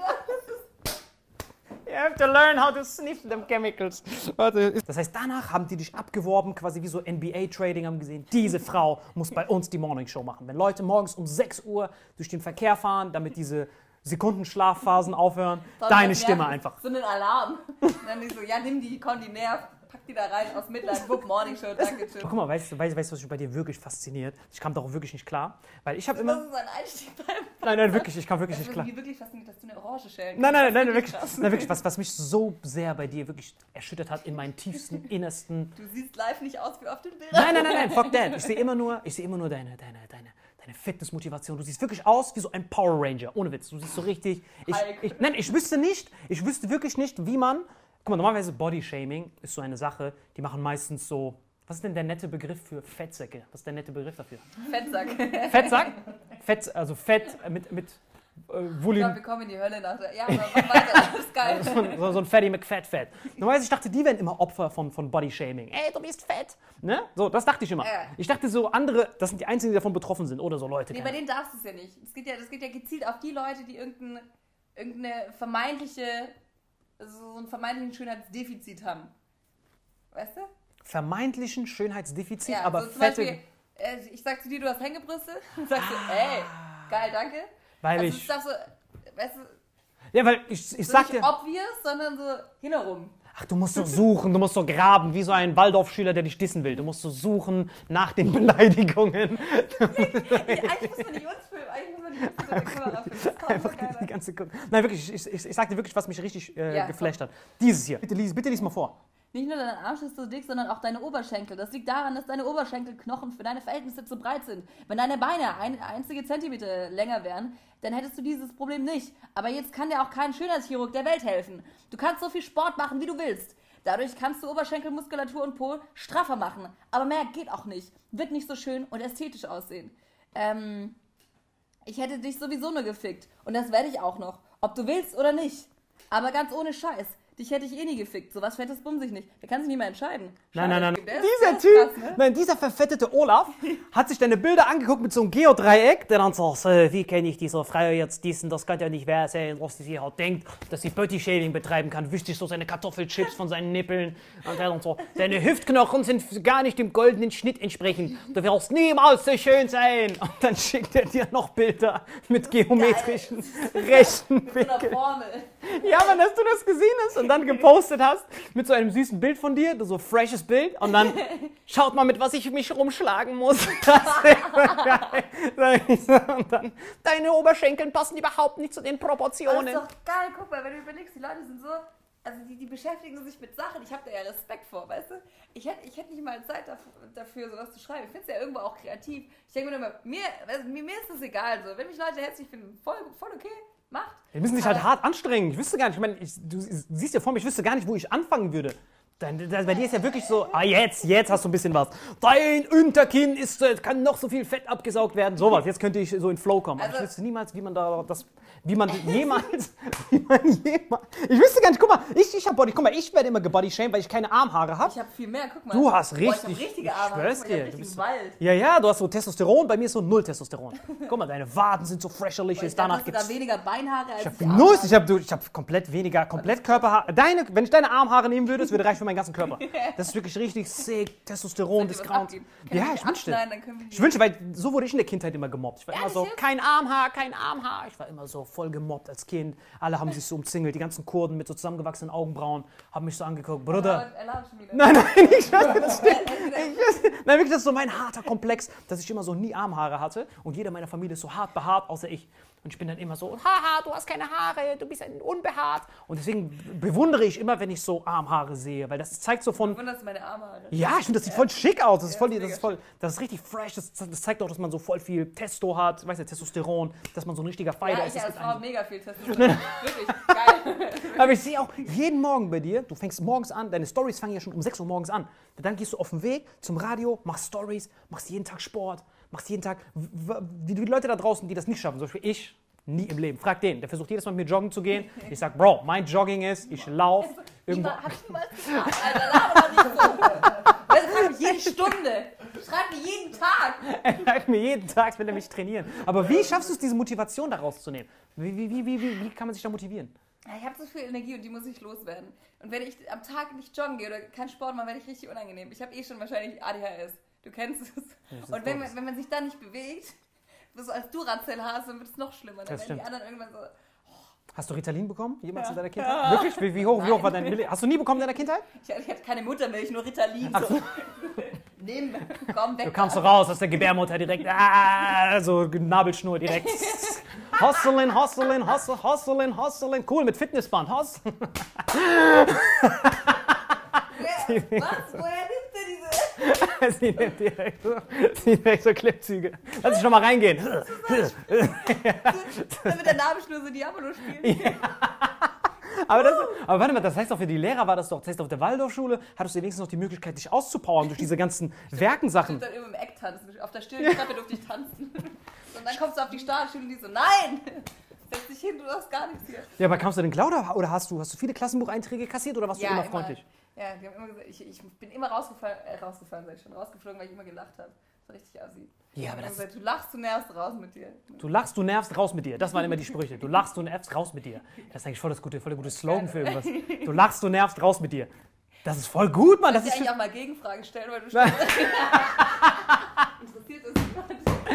You have to learn how to sniff them chemicals. Das heißt, danach haben die dich abgeworben, quasi wie so NBA-Trading, haben gesehen, diese Frau muss bei uns die Morning Show machen. Wenn Leute morgens um 6 Uhr durch den Verkehr fahren, damit diese Sekundenschlafphasen aufhören, deine Stimme einfach. So einen Alarm. Und dann die so, ja, nimm die, Condi nervt, pack die da rein aus Mitleid, Wupp, Morning Show, danke, tschüss. Guck mal, weißt du, weißt, weißt, was mich bei dir wirklich fasziniert? Ich kam darauf wirklich nicht klar, weil ich habe Das immer... ist so ein Einstieg beim Nein, nein, wirklich, ich kam wirklich Das nicht ist klar. mir wirklich fasziniert, dass du eine Orange schälen Nein, nein, nein, Das ist wirklich, nein, wirklich was, was mich so sehr bei dir wirklich erschüttert hat in meinen tiefsten, innersten Du siehst live nicht aus wie auf den Bildern. Nein, nein, nein, nein, fuck that. Ich sehe immer nur, ich sehe immer nur deine, deine, deine, deine Fitnessmotivation. Du siehst wirklich aus wie so ein Power Ranger. Ohne Witz. Du siehst so richtig. Ich, ich, nein, ich wüsste nicht, ich wüsste wirklich nicht, wie man. Guck mal, normalerweise Bodyshaming ist so eine Sache, die machen meistens so. Was ist denn der nette Begriff für Fettsäcke? Was ist der nette Begriff dafür? Fettsack. Ich Fettsack? Fett, also Fett mit, mit äh, Volumen. glaube, wir kommen in die Hölle nach. Ja, aber mach weiter, das ist geil. so, so ein Fatty McFat-Fat. Normalerweise, ich dachte, die werden immer Opfer von, von Bodyshaming. Ey, du bist fett. Ne? So, das dachte ich immer. Ja. Ich dachte so, andere, das sind die Einzigen, die davon betroffen sind. Oder so Leute. Nee, keine bei denen darfst du es ja nicht. Es geht ja, das geht ja gezielt auf die Leute, die irgendein, irgendeine vermeintliche, also so einen vermeintlichen Schönheitsdefizit haben. Weißt du? vermeintlichen Schönheitsdefizit, Ja, aber so fette. Beispiel, äh, ich sag zu dir, du hast Hängebrüste. Und sagst du, ey, geil, danke. Weil also ich. ich sag so, weißt du, Ja, weil ich, ich so sag nicht dir. obvious, sondern so hinherum. Ach, du musst so suchen, du musst so graben, wie so ein Waldorfschüler, der dich dissen will. Du musst so suchen nach den Beleidigungen. Eigentlich muss man nicht uns filmen, eigentlich Kamera Einfach die, ganze. Ko- Nein, wirklich, ich, ich, ich sag dir wirklich, was mich richtig äh, Ja, geflasht hat. Dieses hier. Bitte lies, bitte lies mal vor. Nicht nur dein Arsch ist so dick, sondern auch deine Oberschenkel. Das liegt daran, dass deine Oberschenkelknochen für deine Verhältnisse zu breit sind. Wenn deine Beine ein einzige Zentimeter länger wären, dann hättest du dieses Problem nicht. Aber jetzt kann dir auch kein Schönheitschirurg der Welt helfen. Du kannst so viel Sport machen, wie du willst. Dadurch kannst du Oberschenkelmuskulatur und Po straffer machen. Aber mehr geht auch nicht. Wird nicht so schön und ästhetisch aussehen. Ähm, ich hätte dich sowieso nur gefickt. Und das werde ich auch noch. Ob du willst oder nicht. Aber ganz ohne Scheiß. Dich hätte ich eh nie gefickt. So was fettes bum sich nicht. Der kann sich nicht mehr entscheiden. Nein, Schade. nein, nein. Der Dieser der ist Typ, krass, ne? nein, dieser verfettete Olaf hat sich deine Bilder angeguckt mit so einem Geodreieck, der dann sagt, äh, wie kenne ich diese Frau jetzt diesen, das kann ja nicht wahr sein, was sie halt denkt, dass sie Body-Shaving betreiben kann, wischt sich so seine Kartoffelchips von seinen Nippeln und dann so, deine Hüftknochen sind gar nicht dem goldenen Schnitt entsprechend, du wirst niemals so schön sein. Und dann schickt er dir noch Bilder mit geometrischen rechten so einer Winkeln. Formel. Ja, Mann, dass du das gesehen hast und dann gepostet hast mit so einem süßen Bild von dir, so freshes Bild und dann schaut mal mit was ich mich rumschlagen muss. Und dann deine Oberschenkel passen überhaupt nicht zu den Aber das Proportionen. ist doch geil, guck mal, wenn du überlegst, die Leute sind so, also die, die beschäftigen sich mit Sachen, ich habe da ja Respekt vor, weißt du? Ich hätte ich hätt nicht mal Zeit dafür, dafür sowas zu schreiben. Ich finde es ja irgendwo auch kreativ. Ich denke mir immer, mir, also mir, mir ist das egal, so. wenn mich Leute hässlich finden, voll, voll okay, macht. Wir müssen sich halt Aber- hart anstrengen. Ich wüsste gar nicht, ich meine, ich, du siehst ja vor mir, ich wüsste gar nicht, wo ich anfangen würde. Dein, das, bei dir ist ja wirklich so, ah jetzt, jetzt hast du ein bisschen was. Dein Unterkinn ist, äh, kann noch so viel Fett abgesaugt werden. Sowas, jetzt könnte ich so in Flow kommen. Aber Also- ich wüsste niemals, wie man da das, wie man jemals, wie man jemals, ich wüsste gar nicht, guck mal, ich, ich hab Body, guck mal, ich werde immer gebodyshamed, weil ich keine Armhaare habe. Ich habe viel mehr, guck mal. Du hast Boah, ich richtig- hab richtige ich Arme. schwör's guck mal, ich dir, hab du richtig bist- Wald. Ja, ja, du hast so Testosteron, bei mir ist so null Testosteron. Guck mal, deine Waden sind so fresherliches, Ich dachte, danach du da gibt's weniger Beinhaare als ich ich habe Nuss, habe. ich habe ich hab komplett weniger, komplett Körperhaare. Deine, wenn ich deine Armhaare nehmen würde, das würde reichen für meinen ganzen Körper. Das ist wirklich richtig sick, Testosteron, abgeben. Können Ja, ich wünschte. Ich wünsche, weil so wurde ich in der Kindheit immer gemobbt. Ich war immer so, kein Armhaar, kein Armhaar. Ich war immer so voll gemobbt als Kind. Alle haben sich so umzingelt, die ganzen Kurden mit so zusammengewachsenen Augenbrauen haben mich so angeguckt. Bruder. Er. Nein, nein, ich weiß, das stimmt. Nein. Ich weiß, nein, wirklich, das ist so mein harter Komplex, dass ich immer so nie Armhaare hatte und jeder meiner Familie ist so hart behaart, außer ich. Und ich bin dann immer so, haha, du hast keine Haare, du bist ein unbehaart. Und deswegen bewundere ich immer, wenn ich so Armhaare sehe, weil das zeigt so von, Wunderst meine Armhaare. ja, ich finde, das sieht voll schick aus. Das ist, voll, das ist, voll, das ist richtig fresh. Das, das zeigt auch, dass man so voll viel Testo hat, weißt du, Testosteron, dass man so ein richtiger Fighter Ja, ist. ich Das einen- mega viel Testosteron. Wirklich, geil. aber ich sehe auch jeden Morgen bei dir, du fängst morgens an, deine Stories fangen ja schon um 6 Uhr morgens an. Dann gehst du auf den Weg zum Radio, machst Stories, machst jeden Tag Sport, machst jeden Tag, wie die Leute da draußen, die das nicht schaffen, zum Beispiel ich, nie im Leben. Frag den, der versucht jedes Mal mit mir joggen zu gehen. Ich sag, Bro, mein Jogging ist, ich laufe irgendwo. Hab ich niemals gefragt, Alter, laber doch nicht so. Du, frag mich jede Stunde. Schreib mir jeden Tag. Er sagt mir jeden Tag, will er mich trainieren. Aber wie schaffst du es, diese Motivation da rauszunehmen? Wie, wie, wie, wie, wie, wie kann man sich da motivieren? Ich habe so viel Energie und die muss ich loswerden. Und wenn ich am Tag nicht joggen gehe oder keinen Sport mache, werde ich richtig unangenehm. Ich habe eh schon wahrscheinlich ADHS. Du kennst es. Und wenn man, wenn man sich dann nicht bewegt, so als Duracell hast, dann wird es noch schlimmer. Dann Das werden die stimmt. anderen irgendwann so. Hast du Ritalin bekommen? Jemals Ja. in deiner Kindheit? Wirklich? Wie, wie, hoch, wie hoch war dein Milli? Hast du nie bekommen in deiner Kindheit? Ich, ich hatte keine Muttermilch, nur Ritalin. So. Nimm, komm, weg. Du kamst so raus aus der Gebärmutter direkt, ah, so Nabelschnur direkt. Hostelin, Hostelin, Hostel, Hostelin, Hostelin. Cool, mit Fitnessband. Wer, was? Woher? Sie nimmt direkt so, sie direkt so Klippzüge. Lass dich schon mal reingehen. Damit der Nabelschnur so Diabolo spielt. Aber, das, aber warte mal, das heißt doch für die Lehrer war das doch, das heißt auf der Waldorfschule hattest du wenigstens noch die Möglichkeit, dich auszupowern durch diese ganzen Werkensachen. dann immer im Eck tanzen. Auf der Stirntreppe durfte ich tanzen. Und dann kommst du auf die Startschule und die so, nein! Setz dich hin, du hast gar nichts hier. Ja, aber kamst du denn klar oder, oder hast du, hast du viele Klassenbucheinträge kassiert oder warst du immer freundlich? Ja, die haben immer gesagt, ich, ich bin immer rausgefallen, äh, rausgefallen, sag ich schon, rausgeflogen, weil ich immer gelacht habe. War richtig assi. Ja, aber das- gesagt, du lachst, du nervst, raus mit dir. Du lachst, du nervst, raus mit dir. Das waren immer die Sprüche. Du lachst, du nervst, raus mit dir. Das ist eigentlich voll das gute, voll der gute Slogan für irgendwas. Du lachst, du nervst, raus mit dir. Das ist voll gut, Mann. Das Kannst ist dir eigentlich auch mal Gegenfragen stellen, weil du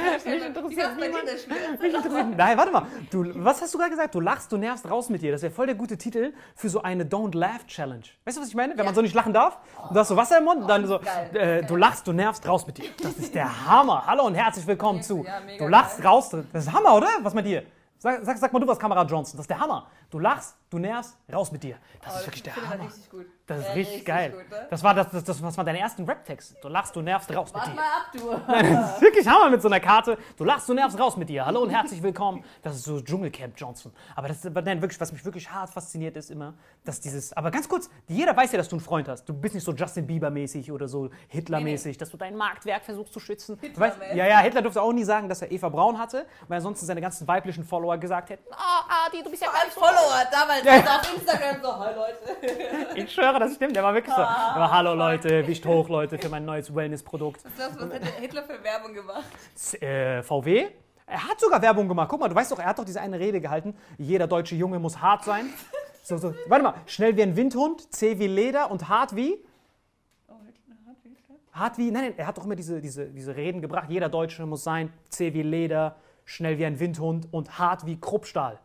Mich interessiert niemand. mich interessiert- Nein, warte mal. Du, was hast du gerade gesagt? Du lachst, du nervst, raus mit dir. Das wäre voll der gute Titel für so eine Don't Laugh Challenge. Weißt du, was ich meine? Wenn man Ja. so nicht lachen darf, du hast so Wasser im Mund und dann so, geil. äh, du lachst, du nervst, raus mit dir. Das ist der Hammer. Hallo und herzlich willkommen zu. Ja, mega Du lachst, geil. raus. Das ist Hammer, oder? Was mit dir? Sag, sag, sag mal du was, Kamera Johnson. Das ist der Hammer. Du lachst, du nervst, raus mit dir. Das Oh, ist wirklich der Hammer. richtig gut. Das ist Ja, richtig, geil. Gut, ne? Das war das, das, das, was war deine ersten Rap-Texte. Du lachst, du nervst, raus mit Warte dir. mal ab, du. Das ist wirklich Hammer mit so einer Karte. Du lachst, du nervst, raus mit dir. Hallo und herzlich willkommen. Das ist so Dschungelcamp Johnson. Aber das ist aber nein, wirklich, was mich wirklich hart fasziniert, ist immer, dass dieses. Aber ganz kurz, jeder weiß ja, dass du einen Freund hast. Du bist nicht so Justin Bieber-mäßig oder so Hitler-mäßig, dass du dein Marktwerk versuchst zu schützen. Weißt, ja, ja, Hitler durfte auch nie sagen, dass er Eva Braun hatte, weil ansonsten seine ganzen weiblichen Follower gesagt hätten: Ah, Adi, du bist ja Als Follower damals ja. auf Instagram so, hi Leute. Ich schwöre, das stimmt. Der war wirklich so. Aber hallo Leute, wischt hoch, Leute, für mein neues Wellness-Produkt. Was glaubst du, was hätte Hitler für Werbung gemacht? Äh, VW. Er hat sogar Werbung gemacht. Guck mal, du weißt doch, er hat doch diese eine Rede gehalten. Jeder deutsche Junge muss hart sein. So, so. Warte mal, schnell wie ein Windhund, zäh wie Leder und hart wie? Oh, hat. Hart wie? Nein, nein, er hat doch immer diese, diese, diese Reden gebracht. Jeder Deutsche muss sein, zäh wie Leder, schnell wie ein Windhund und hart wie Kruppstahl.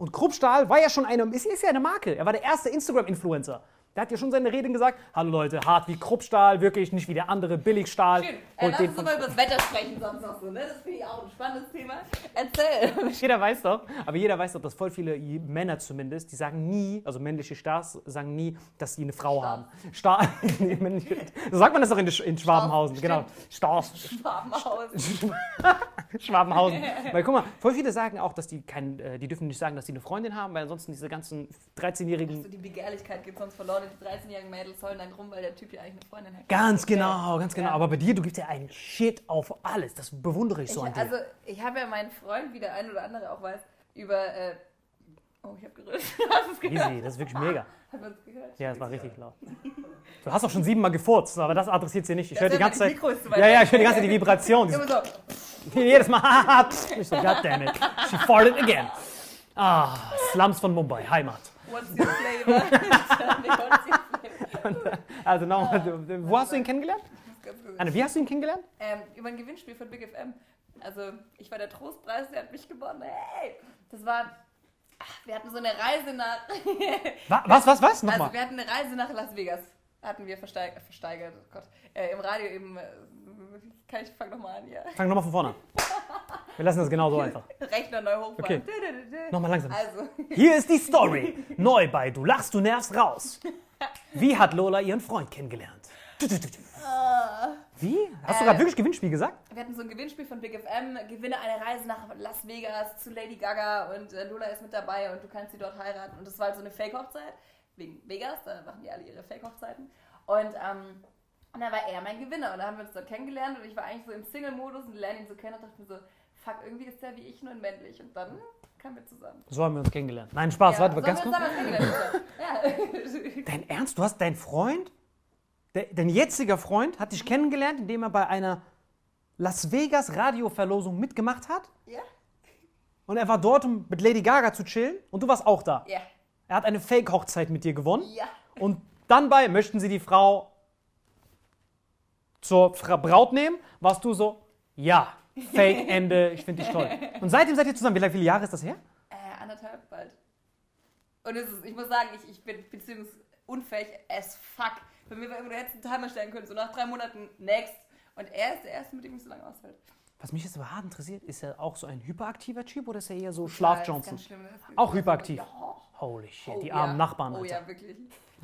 Und Kruppstahl war ja schon eine, ist, ist ja eine Marke. Er war der erste Instagram-Influencer. Der hat ja schon seine Reden gesagt. Hallo Leute, hart wie Kruppstahl, wirklich nicht wie der andere Billigstahl. Schön. Äh, lass uns mal über das Wetter sprechen sonst noch so, ne? Das finde ich auch ein spannendes Thema. Erzähl. Jeder weiß doch, aber jeder weiß doch, dass voll viele Männer zumindest, die sagen nie, also männliche Stars sagen nie, dass sie eine Frau haben. Star, nee, männliche- so sagt man das doch in, in Schwabenhausen, Stimmt. genau. Stars, Schwabenhaus. Schwabenhausen. Weil guck mal, voll viele sagen auch, dass die kein, äh, die dürfen nicht sagen, dass sie eine Freundin haben, weil ansonsten diese ganzen 13-jährigen. So die Begehrlichkeit geht sonst verloren. Die 13-jährigen Mädels heulen dann rum, weil der Typ ja eigentlich eine Freundin hat. Ganz genau, ganz genau. Ja. Aber bei dir, du gibst ja einen Shit auf alles. Das bewundere ich so an Ich, dir. also, ich habe ja meinen Freund, wie der ein oder andere auch weiß, über. Äh, oh, ich habe gerührt. Easy, das ist wirklich mega. Hat man es gehört? Ja, es war richtig laut. Du hast auch schon siebenmal gefurzt, aber das adressiert sie nicht. Ich höre die ganze Zeit. das Ja, ja, ich höre die ganze Zeit die Vibration. Immer so. Jedes Mal. ich so, goddammit. She farted again. Ah, Slums von Mumbai, Heimat. What's your flavor? Your flavor? Also nochmal, du- wo hast du ihn kennengelernt? Anne, wie hast du ihn kennengelernt? Ähm, über ein Gewinnspiel von Big FM. Also, ich war der Trostpreis, der hat mich gewonnen. Hey! Das war. Ach, wir hatten so eine Reise nach. Wa- Was, was, was? Also, Nochmal. wir hatten eine Reise nach Las Vegas. Hatten wir versteig versteigert. Oh Gott. Äh, Im Radio eben. Äh, kann ich fang nochmal an hier. Fang nochmal von vorne. Wir lassen das genau so einfach. Rechner neu hochfahren. Okay. Nochmal langsam. Also, Hier ist die Story. Neu bei Du lachst, du nervst raus. Wie hat Lola ihren Freund kennengelernt? Wie? Hast du Äh. gerade wirklich Gewinnspiel gesagt? wir hatten so ein Gewinnspiel von Big FM. Gewinne eine Reise nach Las Vegas zu Lady Gaga und äh, Lola ist mit dabei und du kannst sie dort heiraten. Und das war halt so eine Fake-Hochzeit wegen Vegas. Da machen die alle ihre Fake-Hochzeiten. Und, ähm, und da war er mein Gewinner. Und da haben wir uns dort kennengelernt und ich war eigentlich so im Single-Modus und lerne ihn so kennen und dachte mir so, fuck, irgendwie ist der wie ich, nur in männlich. Und dann kamen wir zusammen. So haben wir uns kennengelernt. Nein, Spaß, warte, so ganz kurz. Ja. Dein Ernst? Du hast deinen Freund, de, dein jetziger Freund, hat dich kennengelernt, indem er bei einer Las Vegas Radioverlosung mitgemacht hat? ja? Und er war dort, um mit Lady Gaga zu chillen und du warst auch da. Ja. Er hat eine Fake-Hochzeit mit dir gewonnen. Ja. Und dann bei, möchten sie die Frau zur Braut nehmen? Warst du so, ja, Fake, Ende, ich finde dich toll. Und seitdem seid ihr zusammen. Wie viele Jahre ist das her? Äh, anderthalb bald. Und es ist, ich muss sagen, ich, ich bin beziehungsunfähig as fuck. Bei mir war immer, du hättest einen Timer stellen können, so nach drei Monaten next. Und er ist der Erste, mit dem ich so lange aushält. Was mich jetzt aber hart interessiert, ist er auch so ein hyperaktiver Typ oder ist er eher so Ja, Schlaf-Johnson? ist- Auch hyperaktiv. Ja. Holy shit, Oh, die ja. armen Nachbarn, Oh Alter. ja, wirklich.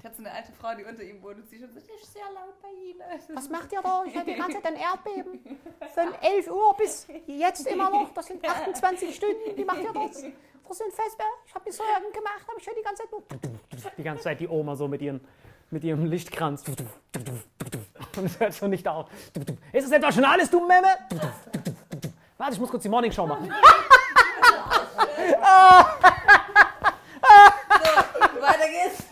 Ich hatte so eine alte Frau, die unter ihm wohnt und sie schon so, das ist sehr laut bei Ihnen. Was macht ihr da? Ich höre die ganze Zeit ein Erdbeben. Von 11 Uhr bis jetzt immer noch. Das sind 28 Stunden. Wie macht ihr das? Das sind Feste. Ich habe mir Sorgen gemacht, aber ich höre die ganze Zeit nur. Die ganze Zeit die Oma so mit, ihren, mit ihrem Lichtkranz. Und es hört schon nicht auf. Ist es etwa schon alles, du Memme? Warte, ich muss kurz die Morning Show machen. Weiter geht's.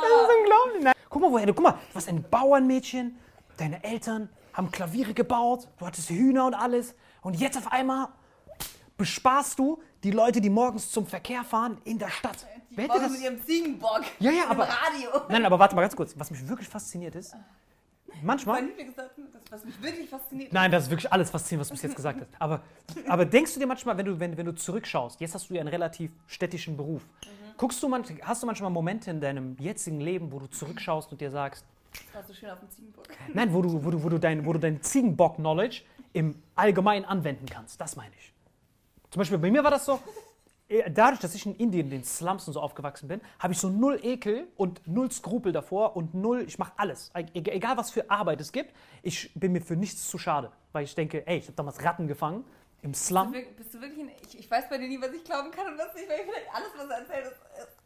Das ist unglaublich. Nein. Guck mal, woher du, guck mal, du warst ein Bauernmädchen, deine Eltern haben Klaviere gebaut, du hattest Hühner und alles. Und jetzt auf einmal bespaßt du die Leute, die morgens zum Verkehr fahren in der Stadt. Die Wer hätte das? mit ihrem Ziegenbock. Ja, ja, aber- Radio. Nein, aber warte mal ganz kurz. Was mich wirklich fasziniert ist, manchmal. Das, was mich wirklich fasziniert. Nein, das ist wirklich alles faszinierend, was du bis jetzt gesagt hast. Aber, aber denkst du dir manchmal, wenn du, wenn, wenn du zurückschaust, jetzt hast du ja einen relativ städtischen Beruf, guckst du manch, hast du manchmal Momente in deinem jetzigen Leben, wo du zurückschaust und dir sagst, Das war so schön auf dem Ziegenbock. nein, wo du, wo du, wo du dein, wo du dein Ziegenbock-Knowledge im Allgemeinen anwenden kannst. Das meine ich. Zum Beispiel bei mir war das so, äh, dadurch, dass ich in Indien, in den Slums und so aufgewachsen bin, habe ich so null Ekel und null Skrupel davor und null, ich mache alles. Egal, was für Arbeit es gibt, ich bin mir für nichts zu schade. Weil ich denke, ey, ich habe damals Ratten gefangen im Slum. Wir- Bist du wirklich ein, ich, ich weiß bei dir nie, was ich glauben kann und was nicht, weil ich vielleicht alles, was er erzählt, ist,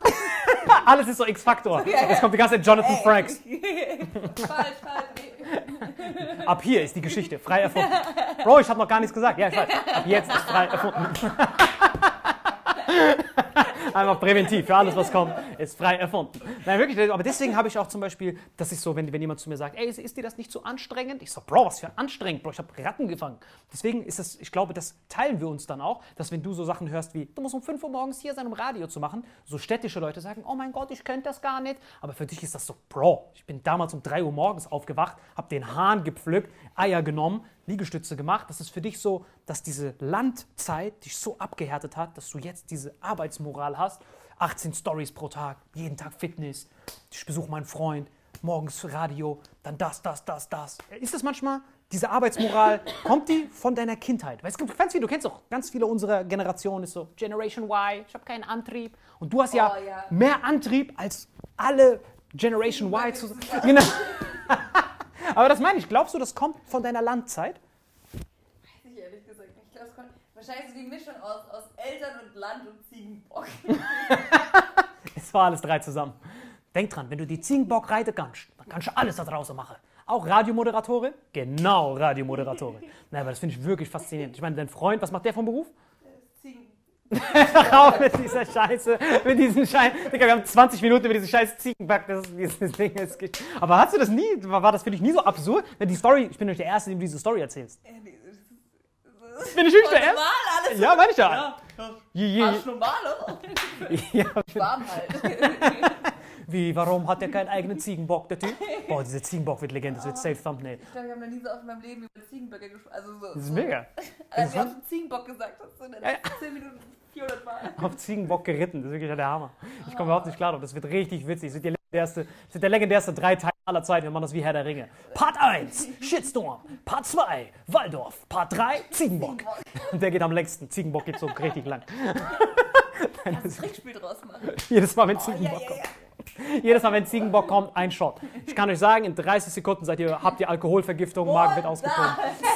Alles ist so X-Faktor. Jetzt kommt die ganze Zeit Jonathan Franks. falsch, falsch. Ab hier ist die Geschichte frei erfunden. Bro, ich habe noch gar nichts gesagt. Ja, ich weiß. Ab jetzt ist frei erfunden. Einfach präventiv für alles, was kommt, ist frei erfunden. Nein, wirklich, aber deswegen habe ich auch zum Beispiel, dass ich so, wenn, wenn jemand zu mir sagt, ey, ist, dir das nicht so anstrengend? Ich so, Bro, was für anstrengend, Bro, ich habe Ratten gefangen. Deswegen ist das, ich glaube, das teilen wir uns dann auch, dass wenn du so Sachen hörst wie, du musst um 5 Uhr morgens hier sein, um Radio zu machen, so städtische Leute sagen, oh mein Gott, ich könnte das gar nicht. Aber für dich ist das so, Bro, ich bin damals um 3 Uhr morgens aufgewacht, habe den Hahn gepflückt, Eier genommen, Liegestütze gemacht. Das ist für dich so, dass diese Landzeit dich so abgehärtet hat, dass du jetzt diese Arbeitsmoral hast. 18 Stories pro Tag, jeden Tag Fitness, ich besuche meinen Freund, morgens Radio, dann das, das, das, das. Ist das manchmal, diese Arbeitsmoral, kommt die von deiner Kindheit? Weil es gibt ganz viele, du kennst auch ganz viele unserer Generation, ist so Generation Y, ich habe keinen Antrieb. Und du hast ja, Oh, ja. mehr Antrieb als alle Generation Y zusammen. Genau. Aber das meine ich, glaubst du, das kommt von deiner Landzeit? Weiß ich ehrlich gesagt nicht. Ich glaube, es kommt wahrscheinlich so die Mischung aus, aus Eltern und Land und Ziegenbock. Es war alles drei zusammen. Denk dran, wenn du die Ziegenbock reiten kannst, dann kannst du alles da draußen machen. Auch Radiomoderatorin? Genau, Radiomoderatorin. Nein, aber das finde ich wirklich faszinierend. Ich meine, dein Freund, was macht der vom Beruf? Ziegen. Raus mit dieser Scheiße, mit diesem Scheiß. Digga, wir haben 20 Minuten über diese scheiß Ziegenback. Das, dieses Ding ist Aber hast du das nie, war das für dich nie so absurd? Wenn die Story, ich bin nicht der Erste, dem du diese Story erzählst. Äh, nee, das ist- das ist Bin ich Erste? normal alles. Ja, meine ich ja. Ja, Je, je, Arsch normal, oder? ja. Warm halt. Wie, warum hat der keinen eigenen Ziegenbock, der Typ? Boah, diese Ziegenbock wird Legende, das wird safe Thumbnail. Ich glaube, wir haben noch nie so oft in meinem Leben über Ziegenböcke gesprochen. Also so, Das ist so, mega. Als auf den Ziegenbock gesagt hast, so in den letzten 10 Minuten 400 Mal. Auf Ziegenbock geritten, das ist wirklich der Hammer. Ich komme überhaupt nicht klar drauf, das wird richtig witzig. Das wird, legendärste, das wird der legendärste drei Teil aller Zeiten, wir machen das wie Herr der Ringe. Part 1, Shitstorm. Part 2, Waldorf. Part 3, Ziegenbock. Und der geht am längsten. Ziegenbock geht so richtig lang. Kannst du ein Trickspiel draus machen. Jedes Mal, wenn Ja, Ziegenbock ja, kommt. Jedes Mal, wenn Ziegenbock kommt, ein Shot. Ich kann euch sagen, in 30 Sekunden seid ihr, habt ihr Alkoholvergiftung, Magen wird ausgezogen.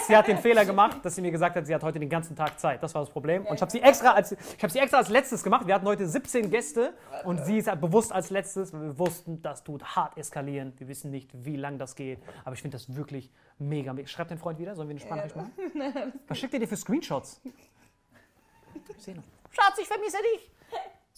Sie hat den Fehler gemacht, dass sie mir gesagt hat, sie hat heute den ganzen Tag Zeit. Das war das Problem. Und ich habe sie extra als, ich habe sie extra als letztes gemacht. Wir hatten heute 17 Gäste und sie ist halt bewusst als letztes. Wir wussten, das tut hart eskalieren. Wir wissen nicht, wie lang das geht. Aber ich finde das wirklich mega. Schreibt den Freund wieder. Sollen wir eine Sprachnachricht machen? Was schickt ihr dir für Screenshots? Schatz, ich vermisse dich.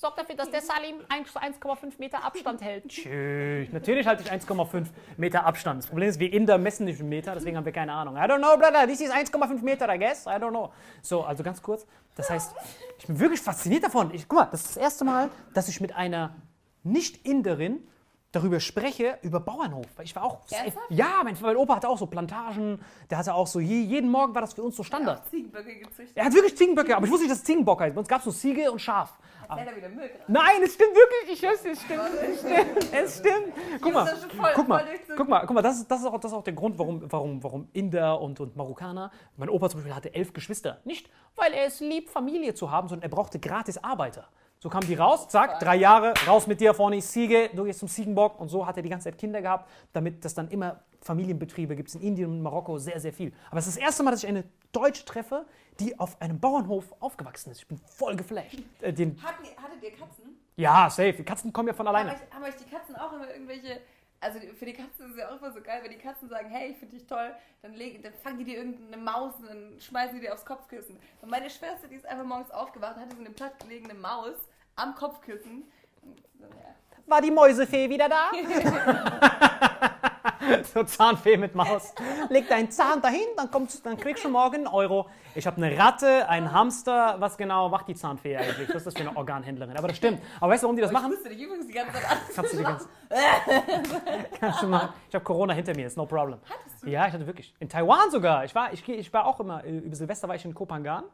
Sorg dafür, dass der Salim 1 zu 1,5 Meter Abstand hält. Tschüss. Natürlich halte ich 1,5 Meter Abstand. Das Problem ist, wir Inder messen nicht in Meter, deswegen haben wir keine Ahnung. I don't know, brother, this is 1,5 Meter, I guess. I don't know. So, also ganz kurz. Das heißt, ich bin wirklich fasziniert davon. Ich, guck mal, das ist das erste Mal, dass ich mit einer Nicht-Inderin darüber spreche, über Bauernhof. Weil ich war auch. Ernsthaft? Ja, mein, mein Opa hatte auch so Plantagen. Der hatte auch so, je, jeden Morgen war das für uns so Standard. Ziegenböcke gezüchtet. Er hat wirklich Ziegenböcke, aber ich wusste nicht, dass es Ziegenbock heißt. Bei uns gab es so Ziege und Schaf. Da wieder Müll gerade. Nein, es stimmt wirklich. Ich dir, es stimmt. Es stimmt. Es stimmt. Guck mal, voll- guck mal, guck mal, guck mal. Das ist, das ist, auch, das ist auch der Grund, warum, warum, warum Inder und, und Marokkaner. Mein Opa zum Beispiel hatte elf Geschwister. Nicht, weil er es liebt, Familie zu haben, sondern er brauchte gratis Arbeiter. So kamen die raus, zack, drei Jahre, raus mit dir, vorne ist Ziege, du gehst zum Ziegenbock und so hat er die ganze Zeit Kinder gehabt, damit das dann immer Familienbetriebe gibt es in Indien und Marokko sehr, sehr viel. Aber es ist das erste Mal, dass ich eine Deutsche treffe, die auf einem Bauernhof aufgewachsen ist. Ich bin voll geflasht. Äh, den, Hatten Hattet ihr Katzen? ja, safe. Die Katzen kommen ja von Haben alleine. euch, haben euch die Katzen auch immer irgendwelche. Also für die Katzen ist es ja auch immer so geil, wenn die Katzen sagen, hey, ich finde dich toll, dann, legen, dann fangen die dir irgendeine Maus und dann schmeißen die dir aufs Kopfkissen. Und meine Schwester, die ist einfach morgens aufgewacht, hatte so eine plattgelegene Maus am Kopfkissen. War die Mäusefee wieder da? So Zahnfee mit Maus. Leg deinen Zahn dahin, dann, kommst, dann kriegst du morgen einen Euro. Ich habe eine Ratte, einen Hamster. Was genau macht die Zahnfee eigentlich? Was ist das für eine Organhändlerin? Aber das stimmt. Aber weißt du, warum die das ich machen? musste dich übrigens die ganze Zeit an. Kannst du die ganz. Kannst du machen. Ich habe Corona hinter mir, ist no problem. Ja, ich hatte wirklich. In Taiwan sogar. Ich war, ich, ich war auch immer, äh, über Silvester war ich in Kopangan.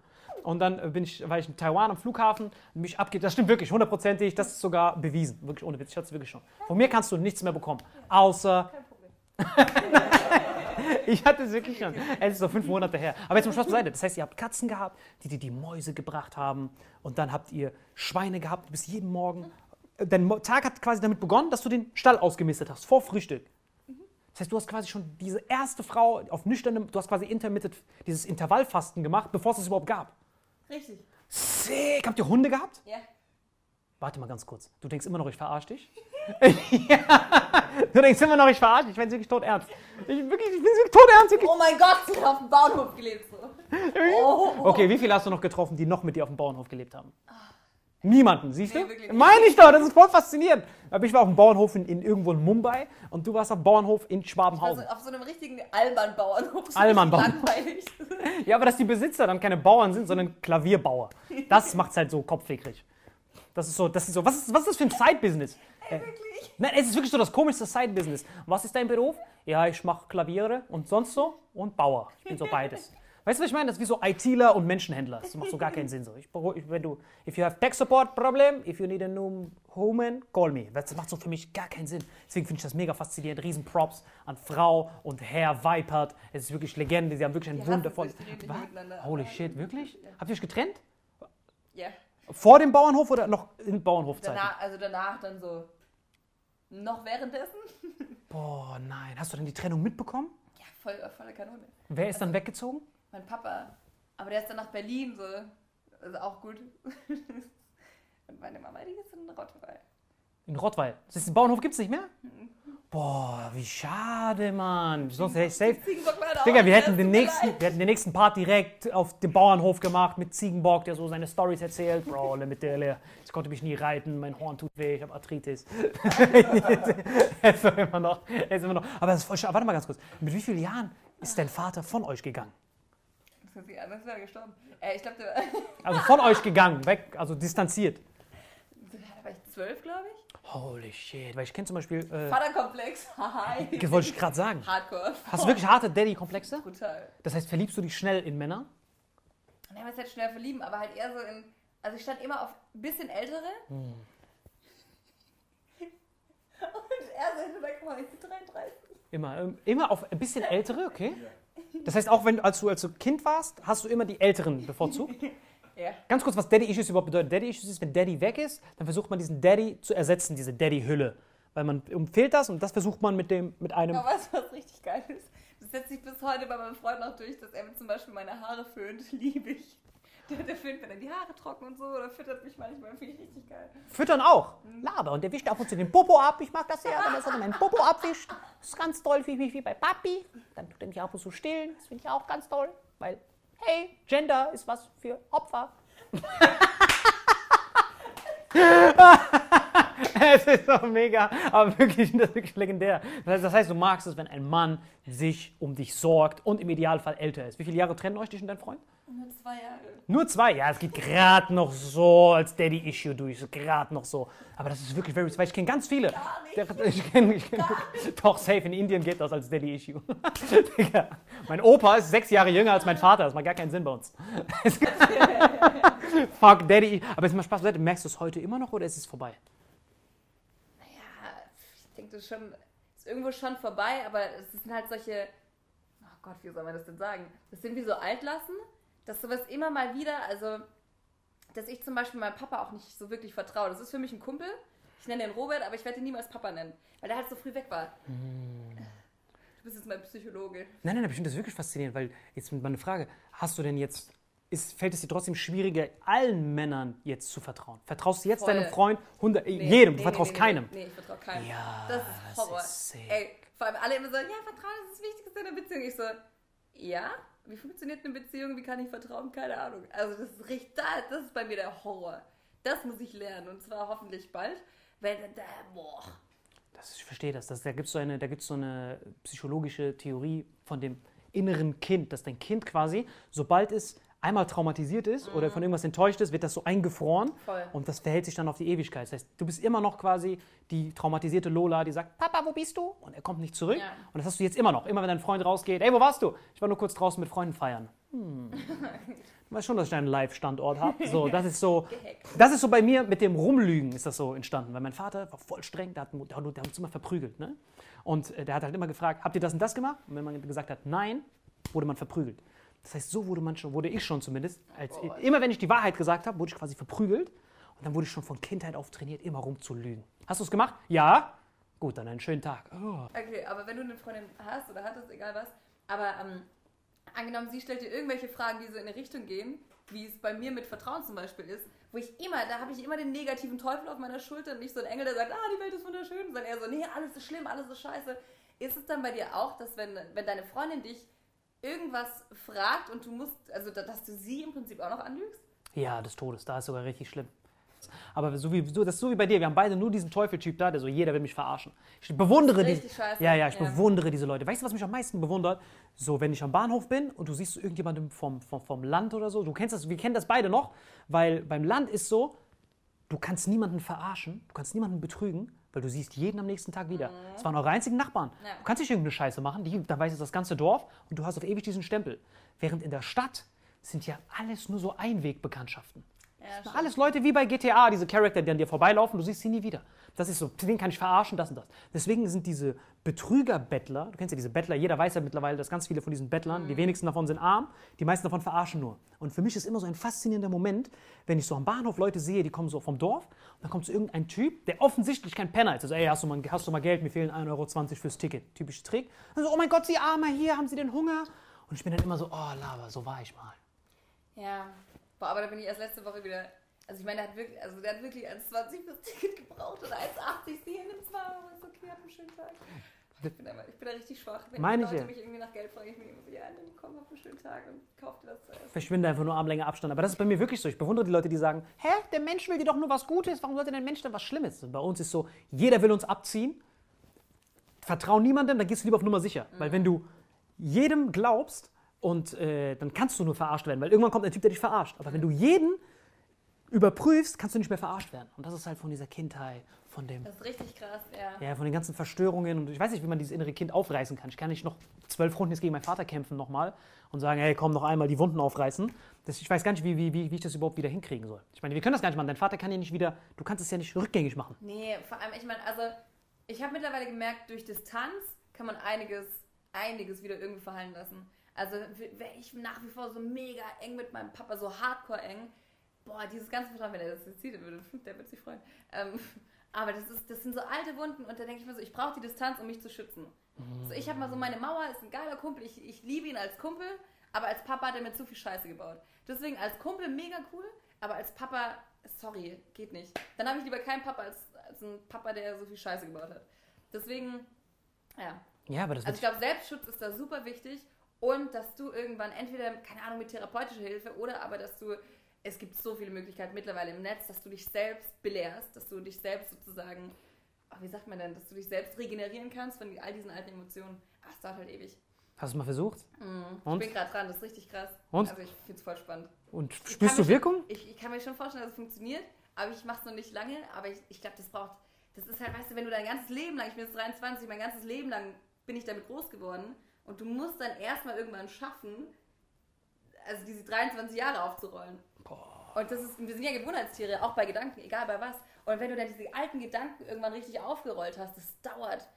Und dann äh, bin ich, war ich in Taiwan am Flughafen, mich abgeht. Das stimmt wirklich, hundertprozentig. Das ist sogar bewiesen. Wirklich ohne Witz. Ich hatte es wirklich schon. Von mir kannst du nichts mehr bekommen. Außer. Ich hatte es wirklich schon. Es ist so fünf Monate her. Aber jetzt mal Spaß beiseite. Das heißt, ihr habt Katzen gehabt, die dir die Mäuse gebracht haben. Und dann habt ihr Schweine gehabt bis jeden Morgen. Dein Mo- Tag hat quasi damit begonnen, dass du den Stall ausgemistet hast, vor Frühstück. Das heißt, du hast quasi schon diese erste Frau auf nüchternem, du hast quasi intermittent, dieses Intervallfasten gemacht, bevor es es überhaupt gab. Richtig. Sick. Habt ihr Hunde gehabt? Ja. Warte mal ganz kurz. Du denkst immer noch, ich verarsche dich? ja. Du denkst immer noch, ich verarsche dich. Ich bin wirklich tot ernst. Ich, wirklich, ich bin wirklich tot ernst. Wirklich. Oh mein Gott, sie hat auf dem Bauernhof gelebt. So. Oh. Okay, wie viele hast du noch getroffen, die noch mit dir auf dem Bauernhof gelebt haben? Niemanden, siehst Nee, du? wirklich. Meine ich doch, das ist voll faszinierend. Aber ich war auf dem Bauernhof in, in irgendwo in Mumbai und du warst auf dem Bauernhof in Also Schwabenhausen. auf so einem richtigen Allmann-Bauernhof. So Allmann-Bauernhof. Langweilig. Ja, aber dass die Besitzer dann keine Bauern sind, sondern Klavierbauer. Das macht's halt so kopfwegrig. Das ist so, das ist so, was ist, was ist das für ein Side-Business? Äh, Nein, es ist wirklich so das komischste Side-Business. Was ist dein Beruf? Ja, ich mache Klaviere und sonst so und Bauer. Ich bin so beides. Weißt du, was ich meine? Das ist wie so ITler und Menschenhändler. Das macht so gar keinen Sinn. So. Ich, wenn du, if you have tech support problem, if you need a new human, call me. Das macht so für mich gar keinen Sinn. Deswegen finde ich das mega faszinierend. Riesen Props an Frau und Herr Weipert. Es ist wirklich Legende. Sie haben wirklich ein hassen wundervolles. Holy shit, wirklich? Habt ihr euch getrennt? Ja. Vor dem Bauernhof oder noch in Bauernhofzeiten? Danach, also danach dann so. Noch währenddessen? Boah, nein. Hast du denn die Trennung mitbekommen? Ja, voll, volle Kanone. Wer ist dann weggezogen? Mein Papa. Aber der ist dann nach Berlin so. Also auch gut. Und meine Mama, die ist in Rottweil. In Rottweil. Das heißt, den Bauernhof gibt es nicht mehr? Boah, wie schade, Mann. Sonst hätte ich safe. Digga, wir hätten, den nächsten, wir hätten den nächsten Part direkt auf dem Bauernhof gemacht mit Ziegenbock, der so seine Stories erzählt. Bro, mit der, ich konnte mich nie reiten, mein Horn tut weh, ich habe Arthritis. er ist immer noch, er ist immer noch. Aber das ist voll schade. Warte mal ganz kurz. Mit wie vielen Jahren ist dein Vater von euch gegangen? Ist ja- das wäre gestorben. Äh, ich glaube, der Also von euch gegangen, weg, also distanziert. da war ich zwölf, glaube ich. Holy shit, weil ich kenne zum Beispiel, äh, Vaterkomplex. Hi. das wollte ich gerade sagen. Hardcore. Hast du wirklich harte Daddy-Komplexe? Brutal. Das heißt, verliebst du dich schnell in Männer? Und er ist halt schnell verlieben, aber halt eher so in. Also ich stand immer auf ein bisschen ältere. Hm. Und er so, da guck mal, ich bin 33. Immer, ähm, immer auf ein bisschen ältere, okay? Das heißt, auch wenn als du als du Kind warst, hast du immer die Älteren bevorzugt? Ja. Ganz kurz, was Daddy Issues überhaupt bedeutet. Daddy Issues ist, wenn Daddy weg ist, dann versucht man diesen Daddy zu ersetzen, diese Daddy-Hülle. Weil man fehlt das und das versucht man mit dem mit einem. Aber weißt du, was richtig geil ist? Das setzt sich bis heute bei meinem Freund noch durch, dass er mir zum Beispiel meine Haare föhnt. Liebe ich. Der, der föhnt mir dann die Haare trocken und so oder füttert mich manchmal. Finde ich richtig geil. Füttern auch. Laber und der wischt ab und zu den Popo ab. Ich mag das sehr, wenn er so meinen Popo abwischt. Das ist ganz toll, wie, wie, wie bei Papi. Dann tut er mich ab und zu stillen. Das finde ich auch ganz toll, weil, hey, Gender ist was für Opfer. Es ist so mega, aber wirklich, das ist wirklich legendär. Das heißt, du magst es, wenn ein Mann sich um dich sorgt und im Idealfall älter ist. Wie viele Jahre trennen euch dich und dein Freund? Nur zwei Jahre. Nur zwei? Ja, es geht gerade noch so als Daddy-Issue durch, so gerade noch so. Aber das ist wirklich very, weil ich kenne ganz viele. Gar nicht. Ich kenn, ich kenn, doch, safe, in Indien geht das als Daddy-Issue. Mein Opa ist sechs Jahre jünger als mein Vater, das macht gar keinen Sinn bei uns. Fuck Daddy. Aber jetzt mal Spaß beiseite, merkst du es heute immer noch oder ist es vorbei? Ja, ich denke, das ist schon, ist irgendwo schon vorbei, aber es sind halt solche, oh Gott, wie soll man das denn sagen? Das sind wie so Altlassen, dass sowas immer mal wieder, also, dass ich zum Beispiel meinem Papa auch nicht so wirklich vertraue. Das ist für mich ein Kumpel, ich nenne den Robert, aber ich werde ihn niemals Papa nennen, weil der halt so früh weg war. Du bist jetzt mein Psychologe. Nein, nein, aber ich finde das wirklich faszinierend, weil jetzt mal eine Frage, hast du denn jetzt, ist, fällt es dir trotzdem schwieriger, allen Männern jetzt zu vertrauen? Vertraust du jetzt Voll. deinem Freund, 100, Nee, jedem, nee, du vertraust nee, keinem? Nee, ich vertraue keinem. Ja, das ist Horror. ist. Ey, vor allem alle immer so, ja, Vertrauen ist das Wichtigste in einer Beziehung. Ich so, ja? Wie funktioniert eine Beziehung? Wie kann ich vertrauen? Keine Ahnung. Also das ist richtig, da- das ist bei mir der Horror. Das muss ich lernen und zwar hoffentlich bald, weil da, boah. Das, ich verstehe das. das da gibt es so, eine- da gibt's so eine psychologische Theorie von dem inneren Kind, dass dein Kind quasi, sobald es einmal traumatisiert ist oder von irgendwas enttäuscht ist, wird das so eingefroren Mhm. Voll. und das verhält sich dann auf die Ewigkeit. Das heißt, du bist immer noch quasi die traumatisierte Lola, die sagt, Papa, wo bist du? und er kommt nicht zurück. Ja. Und das hast du jetzt immer noch. Immer wenn dein Freund rausgeht, ey, wo warst du? Ich war nur kurz draußen mit Freunden feiern. Hm. Ich weiß schon, dass ich einen Live-Standort habe. So, das ist so, das ist so bei mir mit dem Rumlügen ist das so entstanden, weil mein Vater war voll streng, der hat, der der hat uns immer verprügelt, ne? Und äh, der hat halt immer gefragt, habt ihr das und das gemacht? Und wenn man gesagt hat, nein, wurde man verprügelt. Das heißt, so wurde man schon, wurde ich schon zumindest, als, immer wenn ich die Wahrheit gesagt habe, wurde ich quasi verprügelt. Und dann wurde ich schon von Kindheit auf trainiert, immer rumzulügen. Hast du es gemacht? Ja. Gut, dann einen schönen Tag. Oh. Okay, aber wenn du eine Freundin hast oder hattest, egal was, aber ähm, angenommen, sie stellt dir irgendwelche Fragen, die so in eine Richtung gehen, wie es bei mir mit Vertrauen zum Beispiel ist, wo ich immer, da habe ich immer den negativen Teufel auf meiner Schulter und nicht so ein Engel, der sagt, ah, die Welt ist wunderschön, sondern eher so, nee, alles ist schlimm, alles ist scheiße. Ist es dann bei dir auch, dass wenn, wenn deine Freundin dich irgendwas fragt und du musst, also da- dass du sie im Prinzip auch noch anlügst? Ja, des Todes, da ist sogar richtig schlimm. Aber so wie, so, das ist so wie bei dir, wir haben beide nur diesen Teufeltyp da, der so, jeder will mich verarschen. Ich bewundere scheiße. ja, ja, ich Ja. bewundere diese Leute. Weißt du, was mich am meisten bewundert? So, wenn ich am Bahnhof bin und du siehst irgendjemanden vom, vom, vom Land oder so, du kennst das, wir kennen das beide noch, weil beim Land ist so, du kannst niemanden verarschen, du kannst niemanden betrügen, weil du siehst jeden am nächsten Tag wieder. Das waren eure einzigen Nachbarn. Ja. Du kannst nicht irgendeine Scheiße machen, die, da weiß es das ganze Dorf und du hast auf ewig diesen Stempel. Während in der Stadt sind ja alles nur so Einwegbekanntschaften. Ja, Alles Leute wie bei GTA, diese Charakter, die an dir vorbeilaufen, du siehst sie nie wieder. Das ist so, den kann ich verarschen, das und das. Deswegen sind diese Betrügerbettler, du kennst ja diese Bettler, jeder weiß ja mittlerweile, dass ganz viele von diesen Bettlern, die wenigsten davon sind arm, die meisten davon verarschen nur. Und für mich ist immer so ein faszinierender Moment, wenn ich so am Bahnhof Leute sehe, die kommen so vom Dorf und dann kommt so irgendein Typ, der offensichtlich kein Penner ist. Also, ey, hast du mal, hast du mal Geld, mir fehlen 1,20 Euro fürs Ticket. Typischer Trick. Und so, oh mein Gott, Sie Armer, hier haben Sie den Hunger? Und ich bin dann immer so, oh, Lava, so war ich mal. Ja, Boah, aber da bin ich erst letzte Woche wieder. Also ich meine, der hat wirklich, also der hat wirklich 1,20 fürs Ticket gebraucht oder 1,80 sie hin ins War. Aber ist okay, hab einen schönen Tag. Ich bin, immer, ich bin da richtig schwach. Wenn Meine die ich Leute ja. mich irgendwie nach Geld fragen, ich mir immer so, ja, dann komm, hab einen schönen Tag und kauf dir das zu essen. verschwinde einfach nur Armlänge Abstand. Aber das ist bei mir wirklich so. Ich bewundere die Leute, die sagen, hä, der Mensch will dir doch nur was Gutes, warum sollte der Mensch denn was Schlimmes? Und bei uns ist so, jeder will uns abziehen, vertrau niemandem, dann gehst du lieber auf Nummer sicher. Weil wenn du jedem glaubst, und äh, dann kannst du nur verarscht werden, weil irgendwann kommt ein Typ, der dich verarscht. Aber wenn du jeden überprüfst, kannst du nicht mehr verarscht werden. Und das ist halt von dieser Kindheit, von dem Das ist richtig krass, ja. ja, von den ganzen Verstörungen und ich weiß nicht, wie man dieses innere Kind aufreißen kann. Ich kann nicht noch zwölf Runden jetzt gegen meinen Vater kämpfen nochmal und sagen, hey, komm, noch einmal die Wunden aufreißen. Das, ich weiß gar nicht, wie, wie, wie, ich das überhaupt wieder hinkriegen soll. Ich meine, wir können das gar nicht machen. Dein Vater kann ja nicht wieder, du kannst es ja nicht rückgängig machen. Nee, vor allem, ich meine, also ich habe mittlerweile gemerkt, durch Distanz kann man einiges, einiges wieder irgendwie verhallen lassen. Also wäre ich nach wie vor so mega eng mit meinem Papa, so hardcore eng. Boah, dieses ganze Vertrauen, wenn er das jetzt sieht, der würde- der wird sich freuen. Ähm, aber das, ist, das sind so alte Wunden und da denke ich mir so, ich brauche die Distanz, um mich zu schützen. So, ich habe mal so meine Mauer, ist ein geiler Kumpel, ich, ich liebe ihn als Kumpel, aber als Papa hat er mir zu viel Scheiße gebaut. Deswegen als Kumpel mega cool, aber als Papa, sorry, geht nicht. Dann habe ich lieber keinen Papa als, als einen Papa, der so viel Scheiße gebaut hat. Deswegen, ja. Ja, aber das Also ich glaube, Selbstschutz ist da super wichtig und dass du irgendwann entweder, keine Ahnung, mit therapeutischer Hilfe oder aber, dass du, es gibt so viele Möglichkeiten mittlerweile im Netz, dass du dich selbst belehrst, dass du dich selbst sozusagen, oh, wie sagt man denn, dass du dich selbst regenerieren kannst von all diesen alten Emotionen. Ach, es dauert halt ewig. hast du es mal versucht? Mhm. Ich bin gerade dran, das ist richtig krass. Und? Also ich finde es voll spannend. Und spürst du Wirkung? Ich, ich kann mir schon vorstellen, dass es funktioniert, aber ich mache es noch nicht lange. Aber ich, ich glaube, das braucht. Das ist halt, weißt du, wenn du dein ganzes Leben lang, ich bin jetzt 23, mein ganzes Leben lang bin ich damit groß geworden und du musst dann erstmal irgendwann schaffen, also diese 23 Jahre aufzurollen. Und das ist, wir sind ja Gewohnheitstiere, auch bei Gedanken, egal bei was. Und wenn du dann diese alten Gedanken irgendwann richtig aufgerollt hast, das dauert.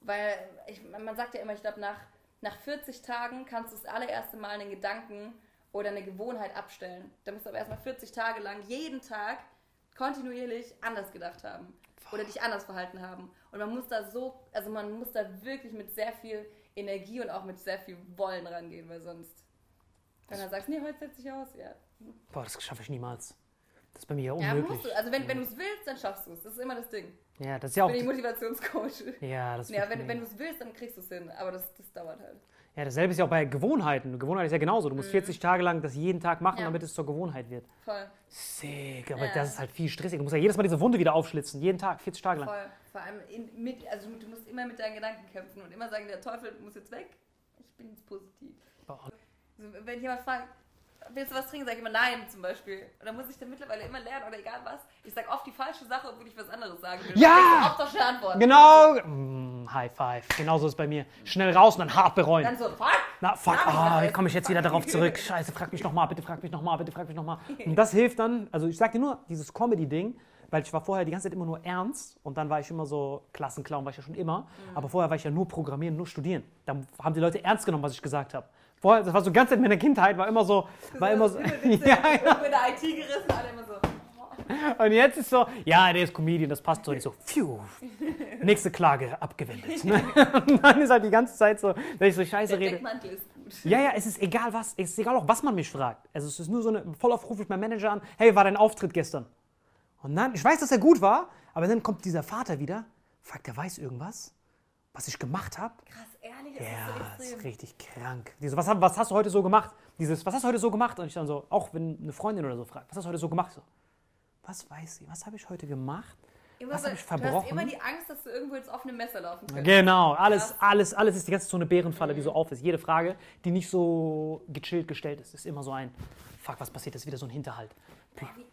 Weil ich, man sagt ja immer, ich glaube, nach, nach 40 Tagen kannst du das allererste Mal einen Gedanken oder eine Gewohnheit abstellen. Da musst du aber erstmal 40 Tage lang jeden Tag kontinuierlich anders gedacht haben oder dich anders verhalten haben. Und man muss da so, also man muss da wirklich mit sehr viel Energie und auch mit sehr viel Wollen rangehen, weil sonst, wenn du sagst, nee, heute setze ich aus, ja. Boah, das schaffe ich niemals. Das ist bei mir ja Ja, unmöglich. musst du. Also wenn, wenn du es willst, dann schaffst du es. Das ist immer das Ding. Ja, das ist ja auch. Bin ich Motivationscoach. Ja, das Ja, wird wenn, wenn du es willst, dann kriegst du es hin. Aber das, das dauert halt. Ja, dasselbe ist ja auch bei Gewohnheiten. Gewohnheit ist ja genauso. Du musst 40 Tage lang das jeden Tag machen, Mhm. Ja. damit es zur Gewohnheit wird. Voll, Sick, aber Ja. das ist halt viel stressiger. Du musst ja jedes Mal diese Wunde wieder aufschlitzen. Jeden Tag, 40 Tage lang. voll. Vor allem in, mit, also du musst immer mit deinen Gedanken kämpfen und immer sagen, der Teufel muss jetzt weg. Ich bin jetzt positiv. Boah. Also, wenn jemand fragt, willst du was trinken, sage ich immer nein zum Beispiel. Und dann muss ich dann mittlerweile immer lernen oder egal was. Ich sage oft die falsche Sache, obwohl ich was anderes sagen will. Ja! Oft schnell Antworten. Genau! Mm, High Five. Genauso ist es bei mir. Schnell raus und dann hart bereuen. Dann so, fuck. Na, fuck, Sag ich ah, wie komme ich jetzt wieder darauf zurück? Scheiße, frag mich nochmal, bitte frag mich nochmal, bitte frag mich nochmal. Und das hilft dann, also ich sag dir nur, dieses Comedy-Ding, weil ich war vorher die ganze Zeit immer nur ernst und dann war ich immer so, Klassenclown war ich ja schon immer, aber vorher war ich ja nur programmieren, nur studieren. Dann haben die Leute ernst genommen, was ich gesagt habe. Vorher, das war so Zeit in meiner Kindheit, war immer so, war immer so, ja, ja. Mit der IT gerissen, alle immer so. und jetzt ist so, ja, der ist Comedian, das passt so. Und ich so, phew, nächste Klage abgewendet. und dann ist halt die ganze Zeit so, wenn ich so scheiße Der rede. Deckmantel ist gut. Ja, ja, es ist egal was, es ist egal auch, was man mich fragt. Also es ist nur so eine, voll oft rufe ich meinen Manager an, hey, war dein Auftritt gestern? Und dann, ich weiß, dass er gut war, aber dann kommt dieser Vater wieder, fragt, der weiß irgendwas, was ich gemacht habe. Krass, ehrlich, das Ja, ist so das ist extrem. richtig krank. Diese, was, hab- was hast du heute so gemacht? Dieses, was hast du heute so gemacht? Und ich dann so, auch wenn eine Freundin oder so fragt, was hast du heute so gemacht? So, was weiß sie? Was habe ich heute gemacht? Immer Was so, hab ich Du hast verbrochen? immer die Angst, dass du irgendwo ins offene Messer laufen könntest. Genau, alles, Krass. alles, alles ist die ganze Zeit so eine Bärenfalle, die so auf ist. Jede Frage, die nicht so gechillt gestellt ist, ist immer so ein, fuck, was passiert, das ist wieder so ein Hinterhalt.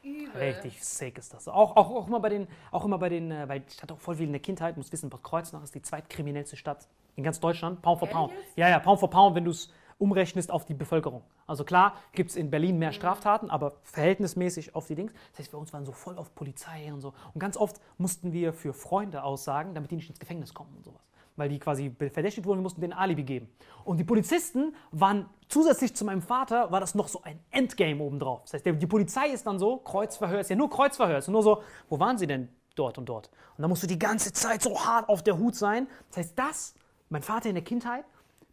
Wie übel. Richtig sick ist das. Auch, auch, auch immer bei den, auch immer bei den, äh, weil ich hatte auch voll viel in der Kindheit, muss wissen, Bad Kreuznach ist die zweitkriminellste Stadt in ganz Deutschland, Pound for Pound. Ehrlich? Ja, ja, Pound for Pound, wenn du es umrechnest auf die Bevölkerung. Also klar, gibt es in Berlin mehr Straftaten, aber verhältnismäßig auf die Dings. Das heißt, bei uns waren so voll auf Polizei und so. Und ganz oft mussten wir für Freunde aussagen, damit die nicht ins Gefängnis kommen und sowas. Weil die quasi verdächtigt wurden, wir mussten denen Alibi geben. Und die Polizisten waren zusätzlich zu meinem Vater, war das noch so ein Endgame obendrauf. Das heißt, die Polizei ist dann so, Kreuzverhör, ist ja nur Kreuzverhör, ist nur so, wo waren sie denn dort und dort? Und dann musst du die ganze Zeit so hart auf der Hut sein. Das heißt, das, mein Vater in der Kindheit,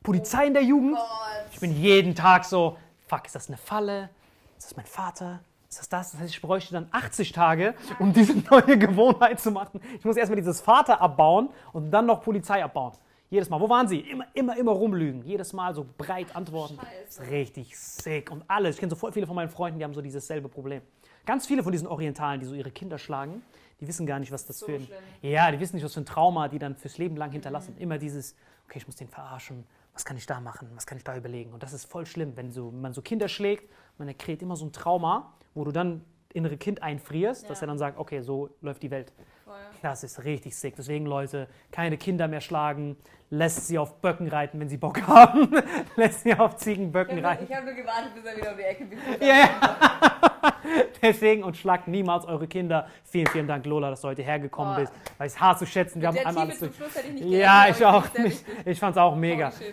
Polizei in der Jugend, ich bin jeden Tag so, fuck, ist das eine Falle? Ist das mein Vater? Ist das das? Das heißt, ich bräuchte dann 80 Tage, um diese neue Gewohnheit zu machen. Ich muss erstmal dieses Vater abbauen und dann noch Polizei abbauen. Jedes Mal. Wo waren sie? Immer, immer, immer rumlügen. Jedes Mal so breit antworten. Scheiße. Ist richtig sick. Und alles. Ich kenne so voll viele von meinen Freunden, die haben so dieses selbe Problem. Ganz viele von diesen Orientalen, die so ihre Kinder schlagen, die wissen gar nicht, was das für ein, schlimm. ja, die wissen nicht, was für ein Trauma die dann fürs Leben lang hinterlassen. Immer dieses, okay, ich muss den verarschen. Was kann ich da machen? Was kann ich da überlegen? Und das ist voll schlimm, wenn so, man so Kinder schlägt, man kreiert immer so ein Trauma, wo du dann innere Kind einfrierst, dass Ja. er dann sagt, okay, so läuft die Welt. Voll. Das ist richtig sick. Deswegen, Leute, keine Kinder mehr schlagen. Lässt sie auf Böcken reiten, wenn sie Bock haben. Lässt sie auf Ziegenböcken Ich reiten. habe nur, hab nur gewartet, bis er wieder um die Ecke. Ja, ja. Deswegen und schlagt niemals eure Kinder. Vielen, vielen Dank, Lola, dass du heute hergekommen Boah. bist. Weil ich es hart zu schätzen. Wir haben Der einmal alles durch. Ich Ja, ich aber auch nicht. Ich fand es auch mega. Holy